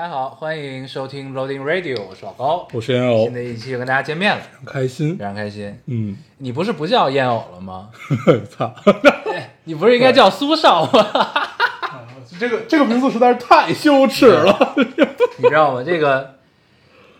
大家好，欢迎收听 Loading Radio，我是老高。我是烟偶新，的一期又跟大家见面了，很开心非。常开心。嗯，你不是不叫烟偶了吗？操，你不是应该叫苏少吗？这个这个名字实在是太羞耻了。你知道吗？这个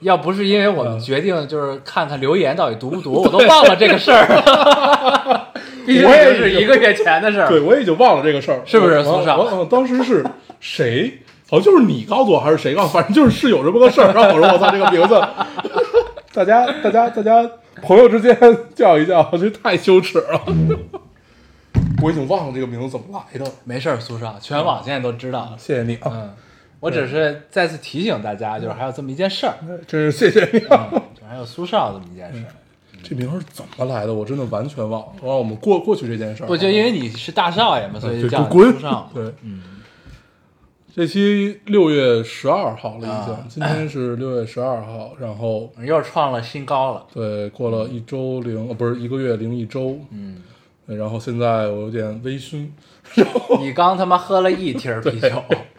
要不是因为我们决定就是看看留言到底读不读，我都忘了这个事儿。毕竟我也已经是一个月前的事儿对，儿。我也就忘了这个事儿，是不是我苏少我我当时是谁？好像就是你告诉我，还是谁告诉我？反正就是是有这么个事儿，然后我说我操这个名字，大家大家大家朋友之间 叫一叫，这太羞耻了。我已经忘了这个名字怎么来的，没事儿，苏少，全网现在都知道了。谢谢你啊，嗯，我只是再次提醒大家，就是还有这么一件事儿，真是谢谢你啊。嗯，就还有苏少这么一件事儿。这名儿是怎么来的？我真的完全忘了。让我们过过去这件事儿。不就因为你是大少爷嘛，所以就叫少。对，嗯，这期六月十二号了，已经，啊今天是六月十二号，然后又创了新高了。对，过了一周零，呃，不是一个月零一周，嗯，然后现在我有点微醺，你刚他妈喝了一瓶啤酒。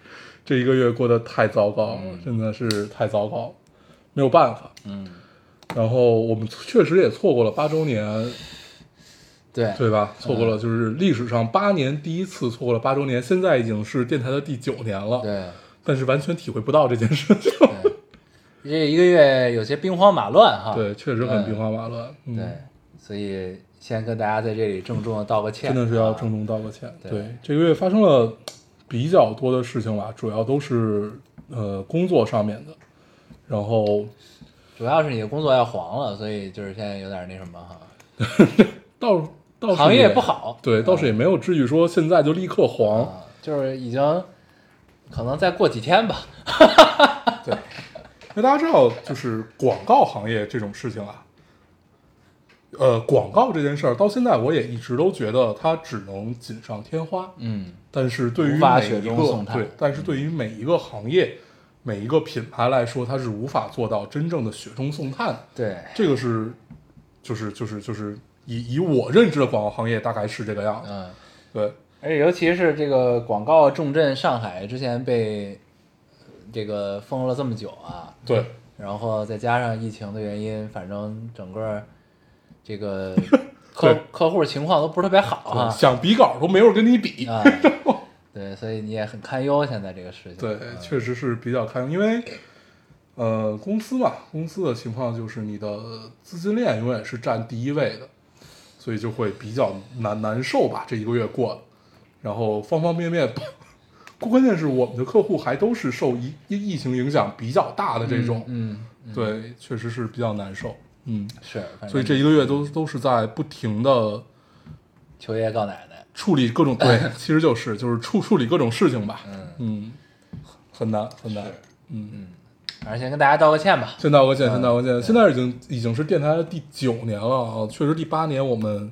这一个月过得太糟糕了，真的是太糟糕了，没有办法。嗯，然后我们确实也错过了八周年，对，对吧？错过了就是历史上八年第一次错过了八周年，现在已经是电台的第九年了，对。但是完全体会不到这件事情。对，这一个月有些兵荒马乱哈。对，确实很兵荒马乱。嗯对，所以先跟大家在这里郑重的道个歉，真的是要啊郑重道个歉。对对，这个月发生了比较多的事情吧，主要都是呃工作上面的，然后主要是你的工作要黄了，所以就是现在有点那什么哈，倒倒是行业不好，对，倒是也没有至于说现在就立刻黄。啊，就是已经可能再过几天吧。对，因为大家知道，就是广告行业这种事情啊。呃，广告这件事儿到现在我也一直都觉得它只能锦上添花，嗯，但是对于无法雪每一个中送炭对，但是对于每一个行业、每一个品牌来说，它是无法做到真正的雪中送炭的。对，这个是，就是就是就是以以我认知的广告行业大概是这个样子。嗯，对，而且尤其是这个广告重镇上海，之前被这个封了这么久啊，对，然后再加上疫情的原因，反正整个这个 客客户情况都不是特别好啊。想比稿都没有人跟你比。啊，对，所以你也很堪忧现在这个事情。对，嗯确实是比较堪忧，因为呃，公司嘛，公司的情况就是你的资金链永远是占第一位的，所以就会比较难难受吧。这一个月过了，然后方方面面，关键是我们的客户还都是受疫疫疫情影响比较大的这种，嗯，嗯，对，确实是比较难受。嗯，是，所以这一个月都都是在不停的求爷爷告奶奶，处理各种对，其实就是就是处处理各种事情吧。嗯，嗯，很难很难。嗯。嗯，反正先跟大家道个歉吧。先道个歉，先道个嗯歉。现在已经已经是电台的第九年了啊，确实第八年我们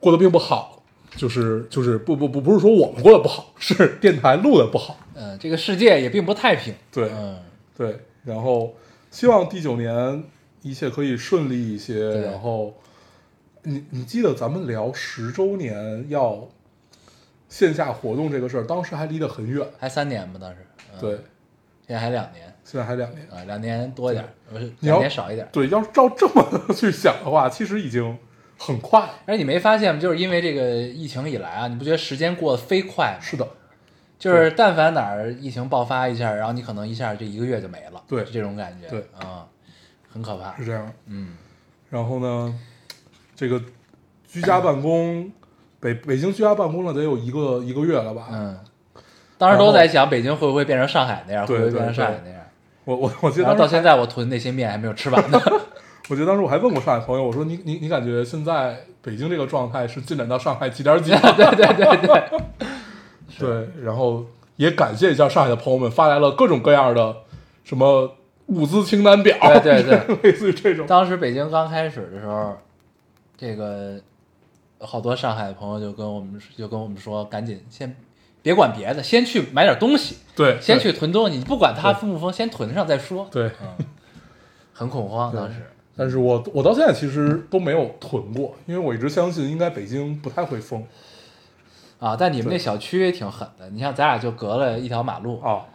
过得并不好，就是就是不不不不是说我们过得不好，是电台录的不好。嗯，这个世界也并不太平。对嗯，对，然后希望第九年一切可以顺利一些。然后你你记得咱们聊十周年要线下活动这个事儿，当时还离得很远。还三年吧，当时。嗯，对，现在还两年现在还两年。啊，两年多一点，不是两年少一点。对，要是照这么 去想的话，其实已经很快了。而且你没发现吗？就是因为这个疫情以来啊，你不觉得时间过得飞快吗？是的，就是但凡哪儿疫情爆发一下，然后你可能一下这一个月就没了，对是这种感觉，对啊、很可怕是。这样。嗯，然后呢，这个居家办公，北北京居家办公了得有一个一个月了吧？嗯，当时都在想北京会不会变成上海那样，会不会变成上海那样。我我我记得到现在我囤那些面还没有吃完呢。我记得当时我还问过上海朋友，我说你你你感觉现在北京这个状态是进展到上海几点几吗？对对对 对，对，然后也感谢一下上海的朋友们发来了各种各样的什么物资清单表，对对对，类似于这种。当时北京刚开始的时候，这个好多上海的朋友就跟我们就跟我们说，赶紧先别管别的，先去买点东西，对，先去囤东西，你不管它封不封，先囤上再说。对。嗯，很恐慌当时。但是我我到现在其实都没有囤过，因为我一直相信应该北京不太会封啊，但你们那小区也挺狠的，你像咱俩就隔了一条马路，啊。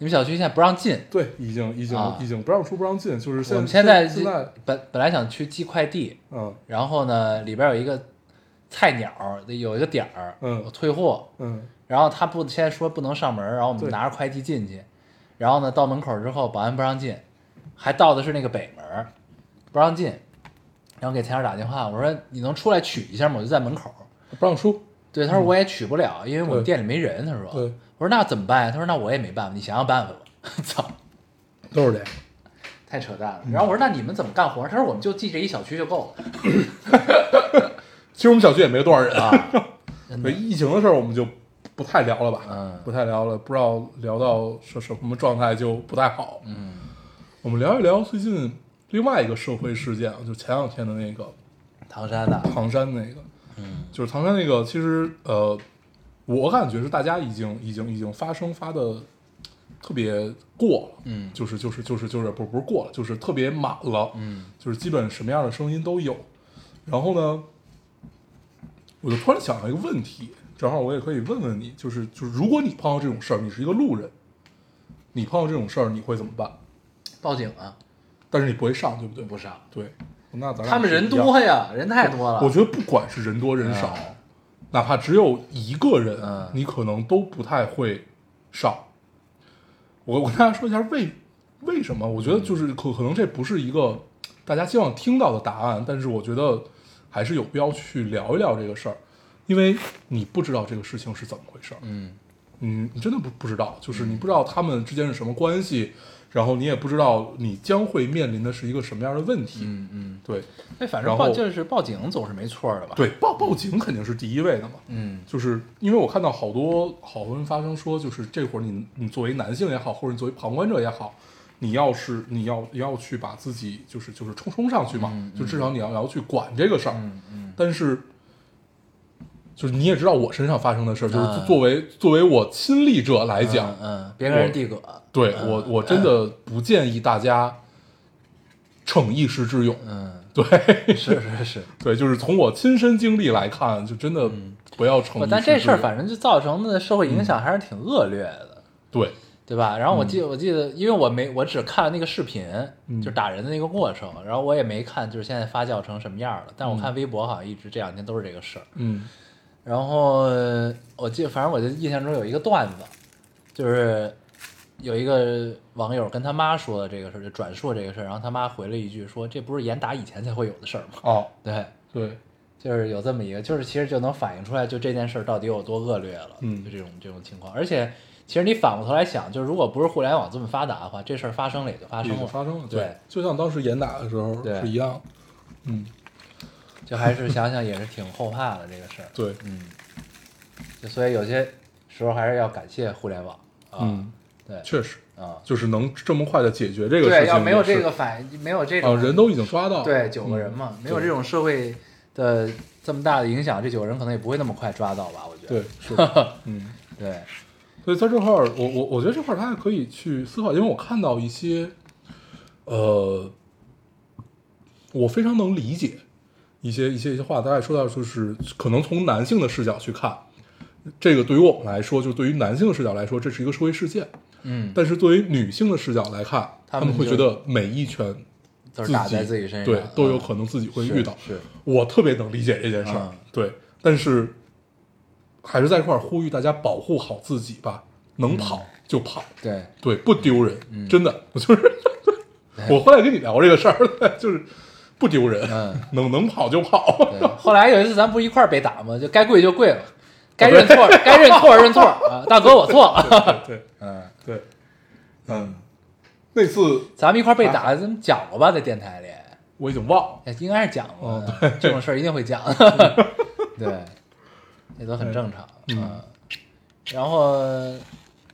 你们小区现在不让进。对，已经已经、啊已经不让出不让进，就是现我们现在现在本本来想去寄快递，嗯然后呢里边有一个菜鸟，有一个点儿，嗯我退货，嗯然后他不现在说不能上门，然后我们对拿着快递进去，然后呢到门口之后保安不让进，还到的是那个北门，不让进，然后给菜鸟打电话，我说你能出来取一下吗？我就在门口。不让出，对，他说我也取不了，因为我们店里没人。他说，对我说那怎么办呀？他说那我也没办法，你想想办法吧。操，都是这样。太扯淡了。嗯然后我说那你们怎么干活？他说我们就记这一小区就够了 其实我们小区也没多少人啊。对疫情的事儿，我们就不太聊了吧，嗯。不太聊了，不知道聊到什什么状态就不太好。嗯。我们聊一聊最近另外一个社会事件啊，就前两天的那个唐山的，唐山那个，嗯。就是唐山那个，其实呃，我感觉是大家已经已经已经发声发的特别过了，嗯。就是就是就是就是不不是过了，就是特别满了，嗯。就是基本什么样的声音都有。然后呢，我就突然想到一个问题，正好我也可以问问你，就是就是如果你碰到这种事儿，你是一个路人，你碰到这种事儿你会怎么办？报警啊，但是你不会上，对不对？不上。对，那咱俩他们人多呀，人太多了。我觉得不管是人多人少，嗯哪怕只有一个人，嗯你可能都不太会上。我我跟大家说一下为为什么？我觉得就是可可能这不是一个大家希望听到的答案，但是我觉得还是有必要去聊一聊这个事儿，因为你不知道这个事情是怎么回事儿，嗯。你，你真的不不知道，就是你不知道他们之间是什么关系，然后你也不知道你将会面临的是一个什么样的问题，嗯嗯，对。哎，反正报就是报警总是没错的吧？，对，报报警肯定是第一位的嘛，嗯。就是因为我看到好多好多人发生说，就是这会儿你你作为男性也好，或者你作为旁观者也好，你要是你要你要去把自己就是就是冲冲上去嘛，嗯就至少你要要去管这个事儿。嗯嗯但是，就是你也知道我身上发生的事儿，就是嗯。作为、作为我亲历者来讲，嗯，嗯别跟人递葛。对、嗯我我真的不建议大家逞一时之勇。嗯，对。是是是。对，就是从我亲身经历来看，就真的不要逞。但这事儿反正就造成的社会影响还是挺恶劣的，对对吧？然后我记得我记得，因为我没我只看了那个视频，嗯就打人的那个过程，然后我也没看就是现在发酵成什么样了。但我看嗯微博好像一直这两天都是这个事儿。嗯然后呃我记得，反正我就印象中有一个段子，就是有一个网友跟他妈说的这个事儿，就转述这个事儿，然后他妈回了一句说：“这不是严打以前才会有的事儿吗哦？”对，对。就是有这么一个，就是其实就能反映出来，就这件事儿到底有多恶劣了，嗯就这种这种情况。而且，其实你反过头来想，就是如果不是互联网这么发达的话，这事儿发生了也就发生了，发生了，对，就像当时严打的时候是一样，嗯，就还是想想也是挺后怕的这个事儿，对，嗯，就所以有些时候还是要感谢互联网啊，嗯，对确实啊，就是能这么快的解决这个事情对，要没有这个反应，没有这啊，种人都已经抓到，对九个人嘛，没有这种社会的这么大的影响，这九个人可能也不会那么快抓到吧？我觉得对得，是，嗯，对，所以在这块儿，我我我觉得这块儿大家可以去思考，因为我看到一些，呃，我非常能理解一些一些一些话，大概说到就是可能从男性的视角去看，这个对于我们来说，就对于男性的视角来说，这是一个社会事件，嗯，但是作为女性的视角来看，他他们会觉得每一拳都是打在自己身上，对，都有嗯可能自己会遇到。是，我特别能理解这件事儿，嗯。对，但是还是在一块儿呼吁大家保护好自己吧，能跑就跑，对，对，不丢人，嗯 真的，我就是我后来跟你聊这个事儿，就是不丢人，嗯能能跑就跑，对，后来有一次咱不一块儿被打吗？就该跪就跪了，该认错该认错认错啊，大哥我错了。对嗯，对，嗯，那次咱们一块儿被打，咱们讲过吧，在电台里，我已经忘了，哎应该是讲过哦的。这种事儿一定会讲。对，这都很正常。嗯嗯，然后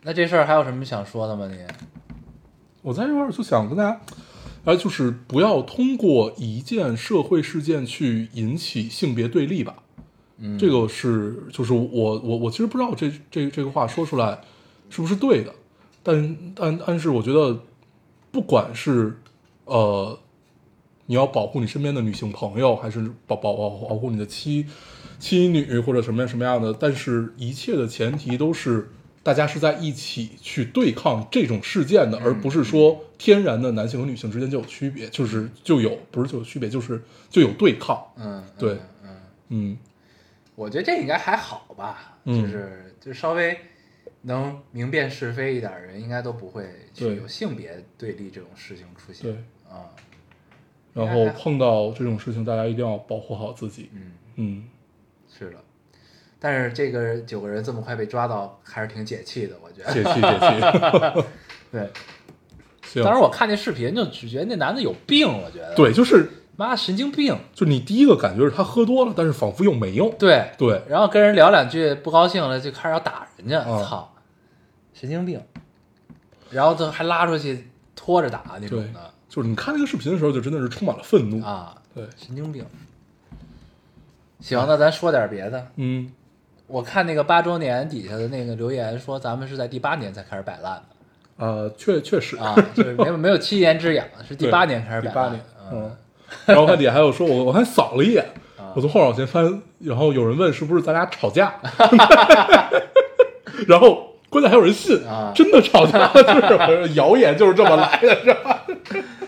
那这事儿还有什么想说的吗？你？我在这块儿就想跟大家，呃，就是不要通过一件社会事件去引起性别对立吧。嗯，这个是就是我我我其实不知道这这这个话说出来是不是对的，但但但是我觉得不管是呃你要保护你身边的女性朋友，还是保保保保护你的妻妻女或者什么样什么样的，但是一切的前提都是大家是在一起去对抗这种事件的，而不是说天然的男性和女性之间就有区别，就是就有不是就有区别，就是就有对抗，嗯，嗯对嗯，嗯我觉得这应该还好吧，嗯就是就稍微能明辨是非一点的人，应该都不会去有性别对立这种事情出现。对。啊，然后碰到这种事情，大家一定要保护好自己。嗯，嗯，是的。但是这个九个人这么快被抓到，还是挺解气的，我觉得。解气解 气。对，当时我看那视频就只觉得那男的有病，我觉得。，对，就是妈神经病。就你第一个感觉是他喝多了，但是仿佛又没有。对，对，然后跟人聊两句不高兴了，就开始要打人家，嗯操，神经病。然后就还拉出去拖着打那种的就是你看那个视频的时候，就真的是充满了愤怒。啊，对，神经病。行，那咱说点别的。嗯，我看那个八周年底下的那个留言说，咱们是在第八年才开始摆烂的呃，确确实啊，就是没有没有七年之痒，是第八年开始摆烂。第八年，嗯嗯。然后我看底下还有说，我我还扫了一眼，啊我从后面往前翻，然后有人问是不是咱俩吵架，然后关键还有人信啊真的吵架，就是谣言就是这么来的，是吧？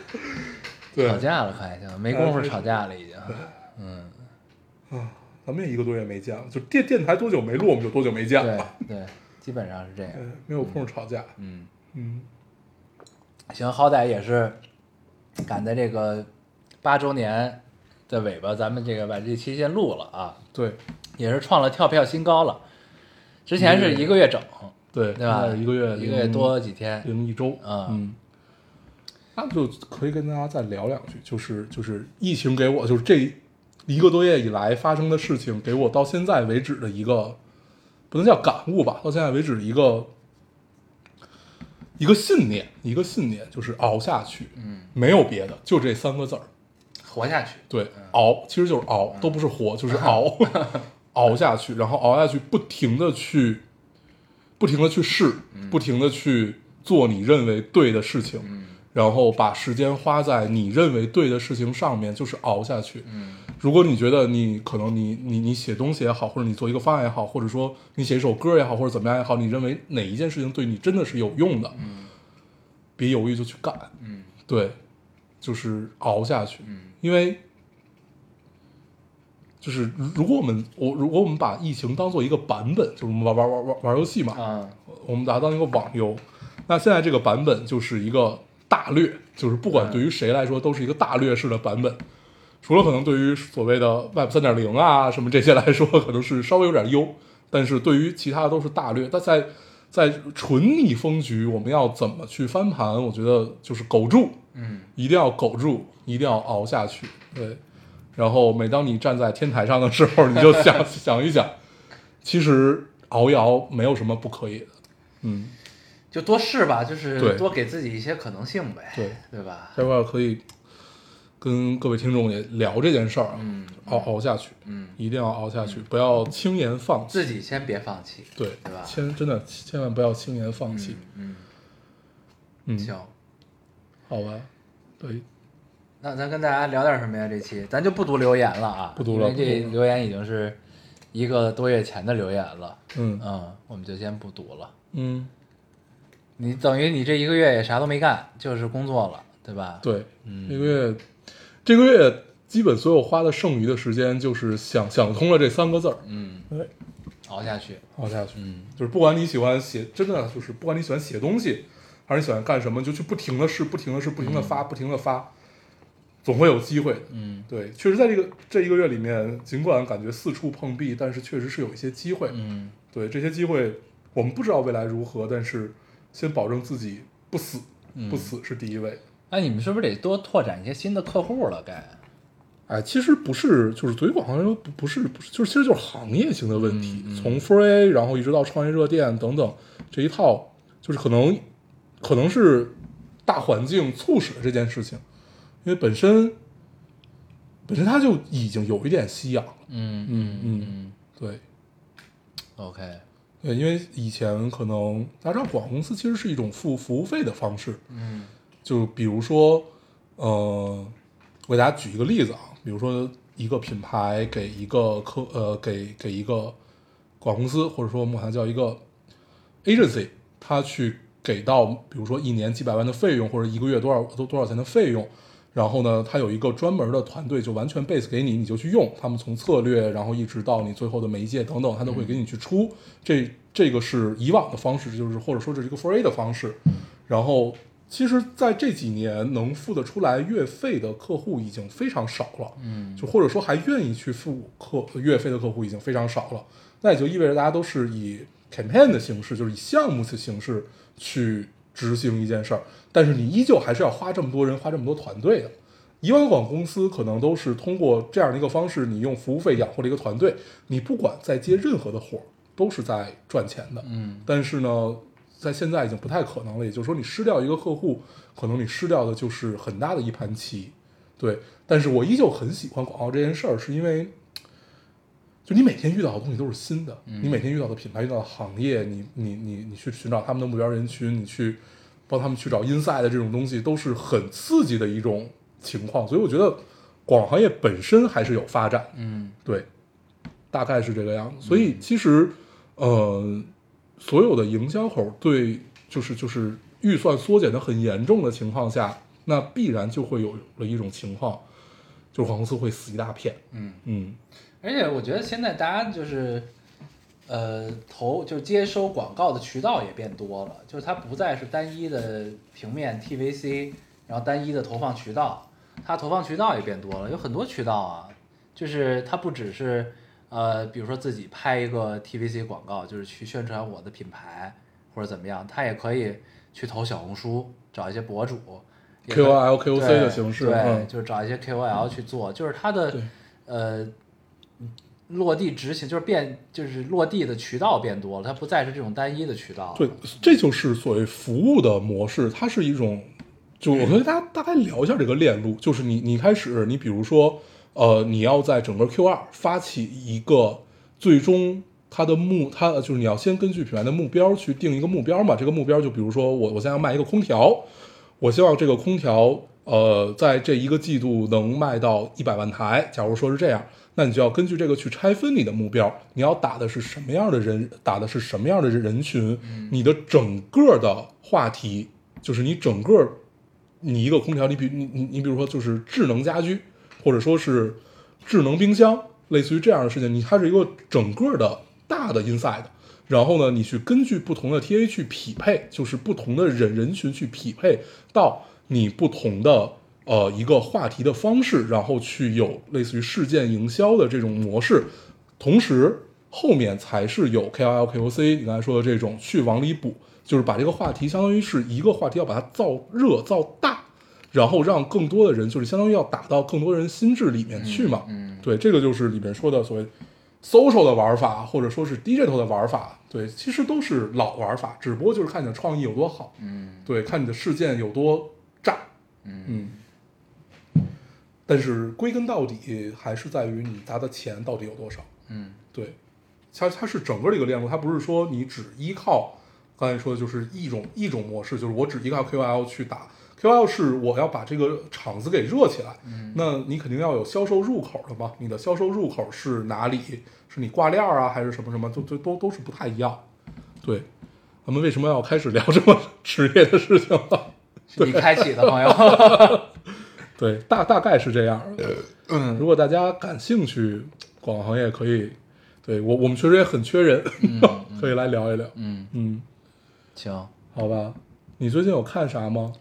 对，吵架了，快就没工夫吵架了，已经。嗯，咱们也一个多月没见了，就电电台多久没录，我们就多久没见了。对，基本上是这样。对，没有空吵架。嗯，嗯，行，好歹也是赶在这个八周年的尾巴，咱们这个把这期先录了啊，对也是创了跳票新高了。之前是一个月整，对对吧？一个月一个月多几天。零一周。嗯嗯，那就可以跟大家再聊两句，就是就是疫情给我就是这一个多月以来发生的事情，给我到现在为止的一个不能叫感悟吧，到现在为止的一个一个信念，一个信念就是熬下去，嗯，没有别的，就这三个字儿。活下去。对，熬其实就是熬，都不是活，就是熬，熬下去，然后熬下去，不停的去，不停的去试，不停的去做你认为对的事情，嗯。然后把时间花在你认为对的事情上面，就是熬下去。嗯如果你觉得你可能你你你写东西也好，或者你做一个方案也好，或者说你写一首歌也好，或者怎么样也好，你认为哪一件事情对你真的是有用的，别犹豫就去干。嗯对，就是熬下去。嗯因为就是如果我们我如果我们把疫情当做一个版本，就是我们玩玩玩玩玩游戏嘛，啊我们把它当一个网游，那现在这个版本就是一个大略，就是不管对于谁来说都是一个大略式的版本。除了可能对于所谓的 Web 三点零啊什么这些来说，可能是稍微有点优，但是对于其他的都是大略。但在在纯逆风局，我们要怎么去翻盘？我觉得就是苟住，嗯一定要苟住，一定要熬下去。对，然后每当你站在天台上的时候，你就想 想一想，其实熬一熬没有什么不可以的。嗯，就多试吧，就是对多给自己一些可能性呗，对对吧？这块可以跟各位听众也聊这件事儿啊，嗯熬熬下去，嗯，一定要熬下去，不要轻言放弃。自己先别放弃，对对吧？千真的千万不要轻言放弃。嗯嗯，嗯，行，好吧，对，那咱跟大家聊点什么呀？这期咱就不读留言了啊，不读了这留言已经是一个多月前的留言了，嗯。嗯，我们就先不读了。嗯，你等于你这一个月也啥都没干，就是工作了，对吧？，对，嗯。这个月这个月基本所有花的剩余的时间，就是想想通了这三个字儿，嗯，对，熬下去，熬下去。嗯。就是不管你喜欢写，真的就是不管你喜欢写东西，还是你喜欢干什么，就去不停的试，不停的试，不停的发，不停的发，总会有机会。的。嗯。对，确实在这个这一个月里面，尽管感觉四处碰壁，但是确实是有一些机会。嗯。对这些机会，我们不知道未来如何，但是先保证自己不死，嗯。不死是第一位。那你们是不是得多拓展一些新的客户了？该，哎，其实不是，就是对于广告来说，不不是不是，就是其实就是行业性的问题。嗯嗯从 f r e e A，然后一直到创业热电等等这一套，就是可能可能是大环境促使了这件事情，因为本身本身它就已经有一点吸氧了。嗯嗯嗯嗯对，OK，对，因为以前可能大家知道广告公司其实是一种付服务费的方式，嗯就比如说，呃，我给大家举一个例子啊，比如说一个品牌给一个客呃给给一个广告公司，或者说我们管它叫一个 agency，他去给到比如说一年几百万的费用，或者一个月多少多多少钱的费用。然后呢，他有一个专门的团队，就完全 base 给你，你就去用。他们从策略，然后一直到你最后的媒介等等，他都会给你去出。这这个是以往的方式，就是或者说这是一个 f r e e 的方式。然后，其实在这几年能付得出来月费的客户已经非常少了。嗯就或者说还愿意去付客月费的客户已经非常少了，那也就意味着大家都是以 campaign 的形式，就是以项目的形式去执行一件事儿，但是你依旧还是要花这么多人，花这么多团队的。以往的广告公司可能都是通过这样的一个方式，你用服务费养活了一个团队，你不管再接任何的活儿，都是在赚钱的。嗯但是呢，在现在已经不太可能了。也就是说，你失掉一个客户，可能你失掉的就是很大的一盘棋。对，但是我依旧很喜欢广告这件事儿，是因为，就你每天遇到的东西都是新的，你每天遇到的品牌、遇到的行业，你你你你去寻找他们的目标人群，你去帮他们去找 inside 的这种东西，都是很刺激的一种情况。所以我觉得广告行业本身还是有发展，嗯对，大概是这个样子。所以其实，呃，所有的营销口对，就是就是预算缩减的很严重的情况下，那必然就会有了一种情况，就是广告公司会死一大片。嗯，嗯而且我觉得现在大家就是，呃，投就接收广告的渠道也变多了，就是它不再是单一的平面 TVC，然后单一的投放渠道，它投放渠道也变多了，有很多渠道啊，就是它不只是呃，比如说自己拍一个 TVC 广告，就是去宣传我的品牌或者怎么样，他也可以去投小红书，找一些博主。KOL KOC 的形式对，嗯就是找一些 KOL 去做，就是它的对呃落地执行，就是变就是落地的渠道变多了，它不再是这种单一的渠道。对，这就是所谓服务的模式，它是一种，就我跟大家大概聊一下这个链路，就是你你开始，你比如说，呃，你要在整个 Q 二发起一个最终它的目，它就是你要先根据品牌的目标去定一个目标嘛，这个目标就比如说我我现在要卖一个空调，我希望这个空调，呃，在这一个季度能卖到一百万台。假如说是这样，那你就要根据这个去拆分你的目标，你要打的是什么样的人，打的是什么样的人群，你的整个的话题，就是你整个你一个空调，你比你你你比如说就是智能家居，或者说是智能冰箱，类似于这样的事情，你它是一个整个的大的 inside，然后呢，你去根据不同的 TA 去匹配，就是不同的人人群去匹配到你不同的呃一个话题的方式，然后去有类似于事件营销的这种模式，同时后面才是有 KOL、KOC 你刚才说的这种去往里补，就是把这个话题相当于是一个话题要把它造热造大，然后让更多的人就是相当于要打到更多人心智里面去嘛。嗯对，这个就是里面说的所谓 social 的玩法，或者说是 digital 的玩法。对，其实都是老玩法，只不过就是看你的创意有多好，嗯对，看你的事件有多炸。嗯嗯。但是归根到底还是在于你砸的钱到底有多少。嗯对，它它是整个这个链路，它不是说你只依靠刚才说的就是一种一种模式，就是我只依靠 KOL 去打。QL 是我要把这个场子给热起来，嗯那你肯定要有销售入口的嘛。你的销售入口是哪里？是你挂链儿啊，还是什么什么？都都都都是不太一样。对，咱们为什么要开始聊这么职业的事情了？是你开启的朋友。对，大大概是这样的。嗯如果大家感兴趣，广告行业可以，对我我们确实也很缺人，可以来聊一聊。嗯，嗯，行，好吧。你最近有看啥吗？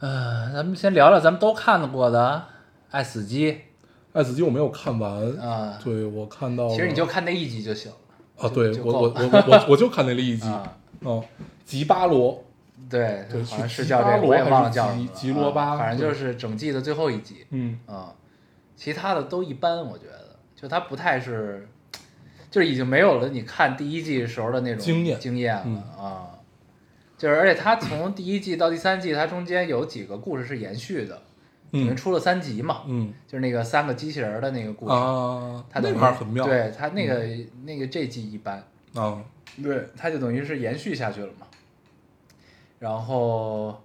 呃，咱们先聊聊咱们都看过的《爱死机爱死机我没有看完》啊。对我看到，其实你就看那一集就行了。啊，对我我我我我就看那了一集，啊，哦，吉巴罗，对，对好像是叫这个，我也忘了叫什么了吉罗巴啊反正就是整季的最后一集。嗯啊，其他的都一般，我觉得，就它不太是，就是已经没有了你看第一季时候的那种经验经验了、嗯啊。就是，而且它从第一季到第三季，它中间有几个故事是延续的，嗯里面出了三集嘛，嗯就是那个三个机器人的那个故事，啊，那很妙，对它那个、那个这季一般，啊，对，它就等于是延续下去了嘛。然后，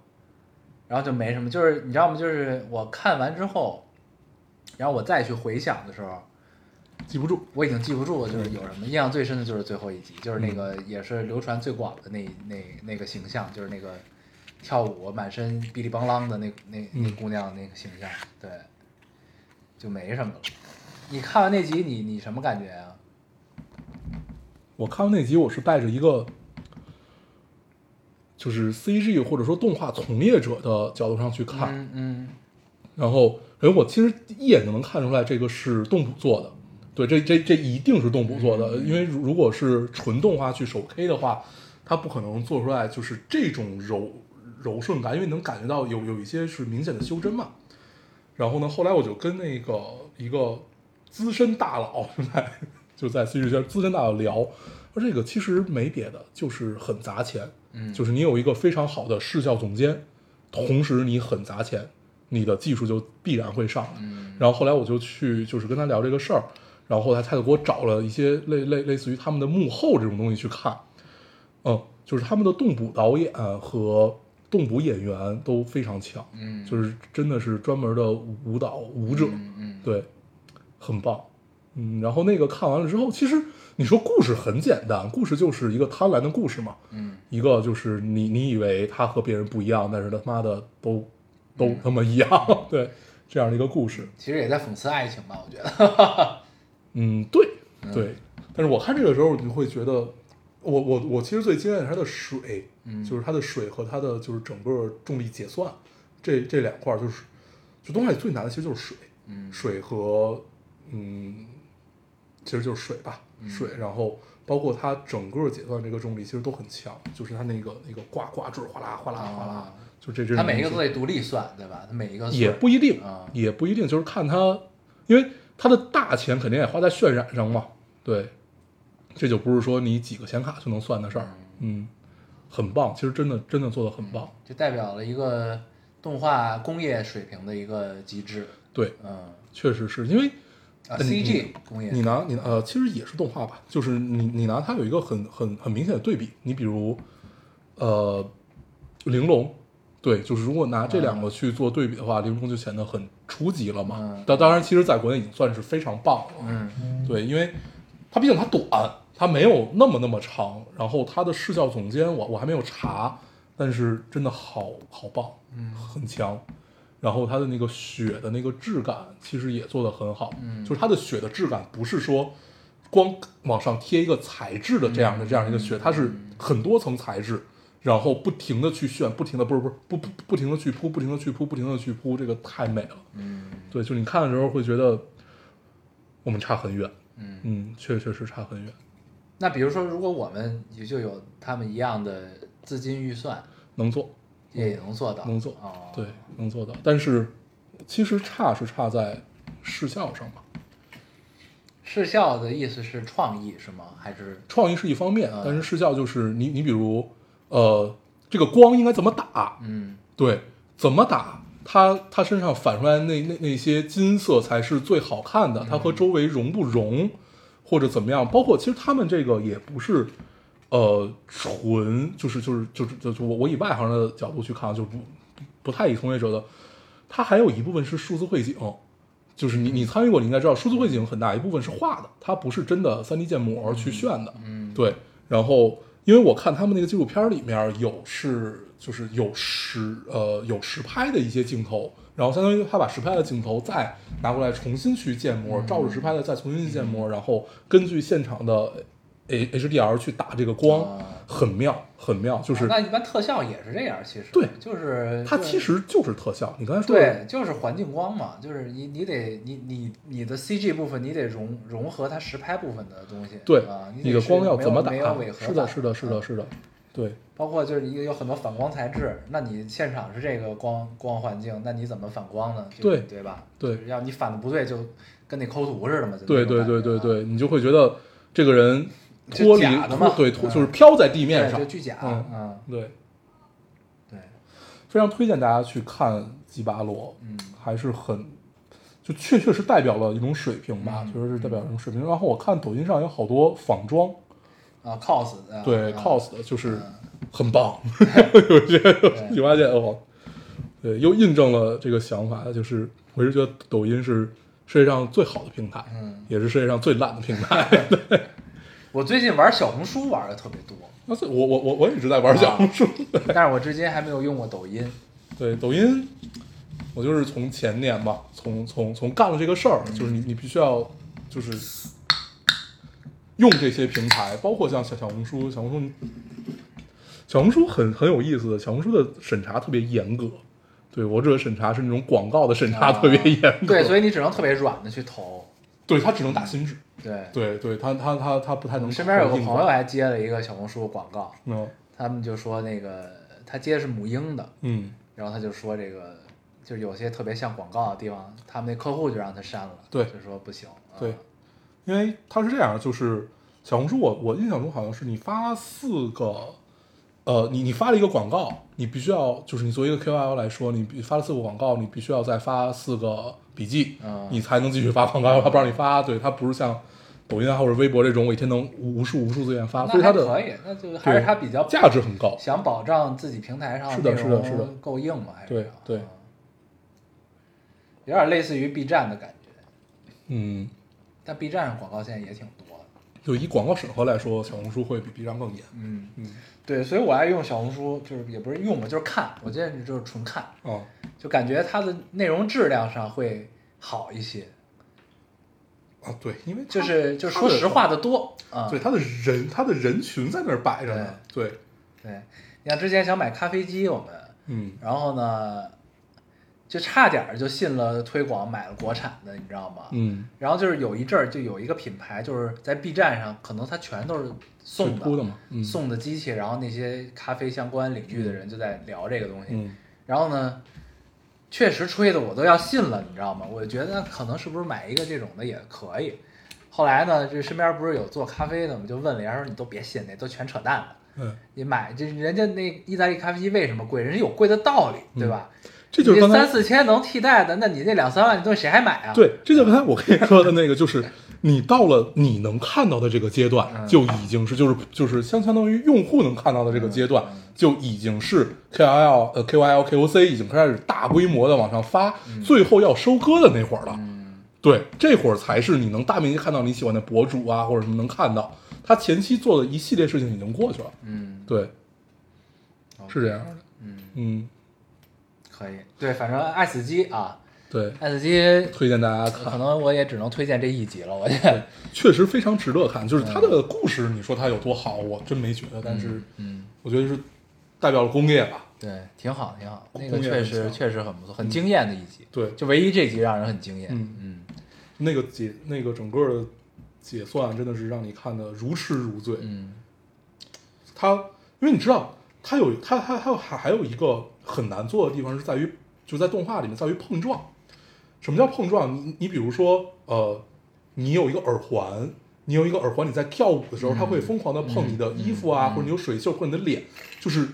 然后就没什么，就是你知道吗？就是我看完之后，然后我再去回想的时候，记不住，我已经记不住了就是有什么。印象最深的就是最后一集，就是那个也是流传最广的那那那个形象，就是那个跳舞满身哔哩邦啷的那那那嗯姑娘那个形象，对，就没什么了。你看完那集，你你什么感觉啊？我看完那集，我是带着一个就是 CG 或者说动画从业者的角度上去看，嗯嗯然后，因为我其实一眼就能看出来这个是动捕做的，对，这这这一定是动捕做的，因为如如果是纯动画去手 K 的话，它不可能做出来就是这种柔柔顺感，因为能感觉到有有一些是明显的修真嘛。然后呢，后来我就跟那个一个资深大佬就在就在 CG 圈资深大佬聊，说这个其实没别的，就是很砸钱，嗯。就是你有一个非常好的视效总监，同时你很砸钱，你的技术就必然会上然后后来我就去就是跟他聊这个事儿，然后后来他就给我找了一些类类类似于他们的幕后这种东西去看，嗯，就是他们的动捕导演和动捕演员都非常强，嗯，就是真的是专门的舞蹈舞者，嗯嗯。对，很棒。嗯，然后那个看完了之后，其实你说故事很简单，故事就是一个贪婪的故事嘛，嗯。一个就是你你以为他和别人不一样，但是他妈的都都嗯他妈一样，对，这样的一个故事。其实也在讽刺爱情吧，我觉得。嗯，对对。但是我看这个时候，你会觉得，我我我其实最惊艳的是它的水，嗯就是它的水和它的就是整个重力结算这这两块儿，就是就动画里最难的其实就是水，嗯水和嗯，其实就是水吧，嗯水，然后包括它整个结算这个重力其实都很强，就是它那个那个挂挂坠哗啦哗啦哗啦啊，就这这它每一个都得独立算，对吧？它每一个也不一定啊，也不一定，就是看它，因为它的大钱肯定也花在渲染上嘛，对，这就不是说你几个显卡就能算的事儿，嗯，很棒，其实真的真的做的很棒，就代表了一个动画工业水平的一个极致。对，嗯。确实是因为啊，CG 工业。你拿你呃，其实也是动画吧，就是你你拿它有一个很很很明显的对比，你比如呃，玲珑。对，就是如果拿这两个去做对比的话，玲珑就显得很初级了嘛嗯。但当然，其实在国内已经算是非常棒了。嗯对，因为它毕竟它短，它没有那么那么长，然后它的视效总监我我还没有查，但是真的好好棒，嗯很强。然后它的那个雪的那个质感其实也做得很好，嗯就是它的雪的质感不是说光往上贴一个材质的这样的这样一个雪，它是很多层材质。然后不停的去炫，不停的不是不是不不不停的去铺，不停的去铺，不停的去铺，这个太美了。嗯。对，就你看的时候会觉得我们差很远，嗯。嗯，确确实差很远，那比如说，如果我们也就有他们一样的资金预算，能做，也能做到，能做哦，对，能做到。但是其实差是差在视效上吧，视效的意思是创意是吗？还是？创意是一方面嗯，但是视效就是你你比如呃，这个光应该怎么打，嗯。对，怎么打。它它身上反出来那那那些金色才是最好看的，它和周围融不融，或者怎么样？包括其实他们这个也不是，呃，纯就是就是就是就是我我以外行的角度去看，就不不太以从业者的，它还有一部分是数字绘景，就是你你参与过，你应该知道，数字绘景很大一部分是画的，它不是真的三 D 建模去炫的，嗯，对，然后因为我看他们那个纪录片里面有是就是有实呃有实拍的一些镜头，然后相当于他把实拍的镜头再拿过来重新去建模，照着实拍的再重新建模，然后根据现场的 A HDR 去打这个光，啊很妙很妙，就是啊那一般特效也是这样，其实对就是它其实就是特效。你刚才说的对，就是环境光嘛，就是你你得你你你的 CG 部分你得融融合它实拍部分的东西，对啊，你你的光要怎么打是的，是的，是的，啊是的，对。包括就是一个有很多反光材质，那你现场是这个光光环境，那你怎么反光呢？就对对吧？对就是要你反的不对，就跟那抠图似的嘛。对对对对对，你就会觉得这个人就脱离假的嘛脱对就是飘在地面上就，巨假，嗯嗯，对，对，非常推荐大家去看吉巴罗，嗯还是很，就确确实代表了一种水平吧，嗯确实是代表一种水平。然后我看抖音上有好多仿妆，啊，cos 的对啊 cos 的，就是嗯很棒，有些你发现哦，对，又印证了这个想法，就是我是觉得抖音是世界上最好的平台，嗯，也是世界上最烂的平台。我最近玩小红书玩的特别多，那是我我我我一直在玩小红书，但是我至今还没有用过抖音。对抖音，我就是从前年吧，从从从干了这个事儿，就是你你必须要就是用这些平台，包括像小小红书，小红书，小红书很很有意思的，小红书的审查特别严格。对我这个审查是那种广告的审查特别严格，啊对，所以你只能特别软的去投。对他只能打心纸，对，对对，他他他他不太能。身边有个朋友，还接了一个小红书广告，嗯他们就说那个他接的是母婴的，嗯，然后他就说这个就是有些特别像广告的地方，他们那客户就让他删了，对就说不行。啊对，因为他是这样，就是小红书我，我印象中好像是你发四个，呃，你你发了一个广告，你必须要就是你作为一个 KOL 来说，你必发了四个广告，你必须要再发四个笔记，嗯你才能继续发广告，他不让你发。对，它不是像抖音啊或者微博这种，我一天能无数无数资源发，所那以它的还可以，那就还是它比较价值很高。想保障自己平台上是的是的是的够硬嘛，还是对对嗯有点类似于 B 站的感觉，嗯，但 B 站上广告现在也挺多的。就以广告审核来说，小红书会比 B 站更严。嗯，嗯对，所以我爱用小红书，就是也不是用吧，就是看，我建议你就是纯看，哦，就感觉它的内容质量上会好一些，啊，对，因为它就是就是说实话的多啊。对，他的人，他的人群在那儿摆着呢。对，对，你像之前想买咖啡机，我们嗯然后呢，就差点儿就信了推广买了国产的，你知道吗？嗯，然后就是有一阵儿就有一个品牌，就是在 B 站上，可能它全都是送的嘛嗯送的机器，然后那些咖啡相关领域的人就在聊这个东西。嗯然后呢，确实吹的我都要信了，你知道吗？我觉得可能是不是买一个这种的也可以。后来呢，这身边不是有做咖啡的，我们就问了一下，说你都别信，那都全扯淡的。嗯，你买这人家那意大利咖啡机为什么贵？人家有贵的道理，对吧？嗯这就是刚才你三四千能替代的，那你那两三万的东西谁还买啊？对，这就刚才我跟你说的那个，就是你到了你能看到的这个阶段，嗯就已经是就是就是相相当于用户能看到的这个阶段，嗯就已经是 KOL 呃 K Y L K O C 已经开始大规模的往上发，最后要收割的那会儿了。嗯，对，这会儿才是你能大面积看到你喜欢的博主啊，或者什么能看到他前期做的一系列事情已经过去了。嗯，对，是这样的。嗯，嗯，可以。对，反正爱死机啊，对，爱死机推荐大家可，能我也只能推荐这一集了，我觉得。确实非常值得看。就是他的故事，你说他有多好，我真没觉得，但是嗯，我觉得是代表了工业吧。对，挺好，挺好。那个确实确实很不错，很惊艳的一集。对就唯一这集让人很惊艳。嗯嗯那个解那个整个的解算真的是让你看的如痴如醉。嗯他因为你知道，他有他他还有还还有一个很难做的地方是在于，就在动画里面在于碰撞。什么叫碰撞？你你比如说，呃，你有一个耳环，你有一个耳环，你在跳舞的时候，它会疯狂的碰你的衣服啊，或者你有水袖碰你的脸，就是。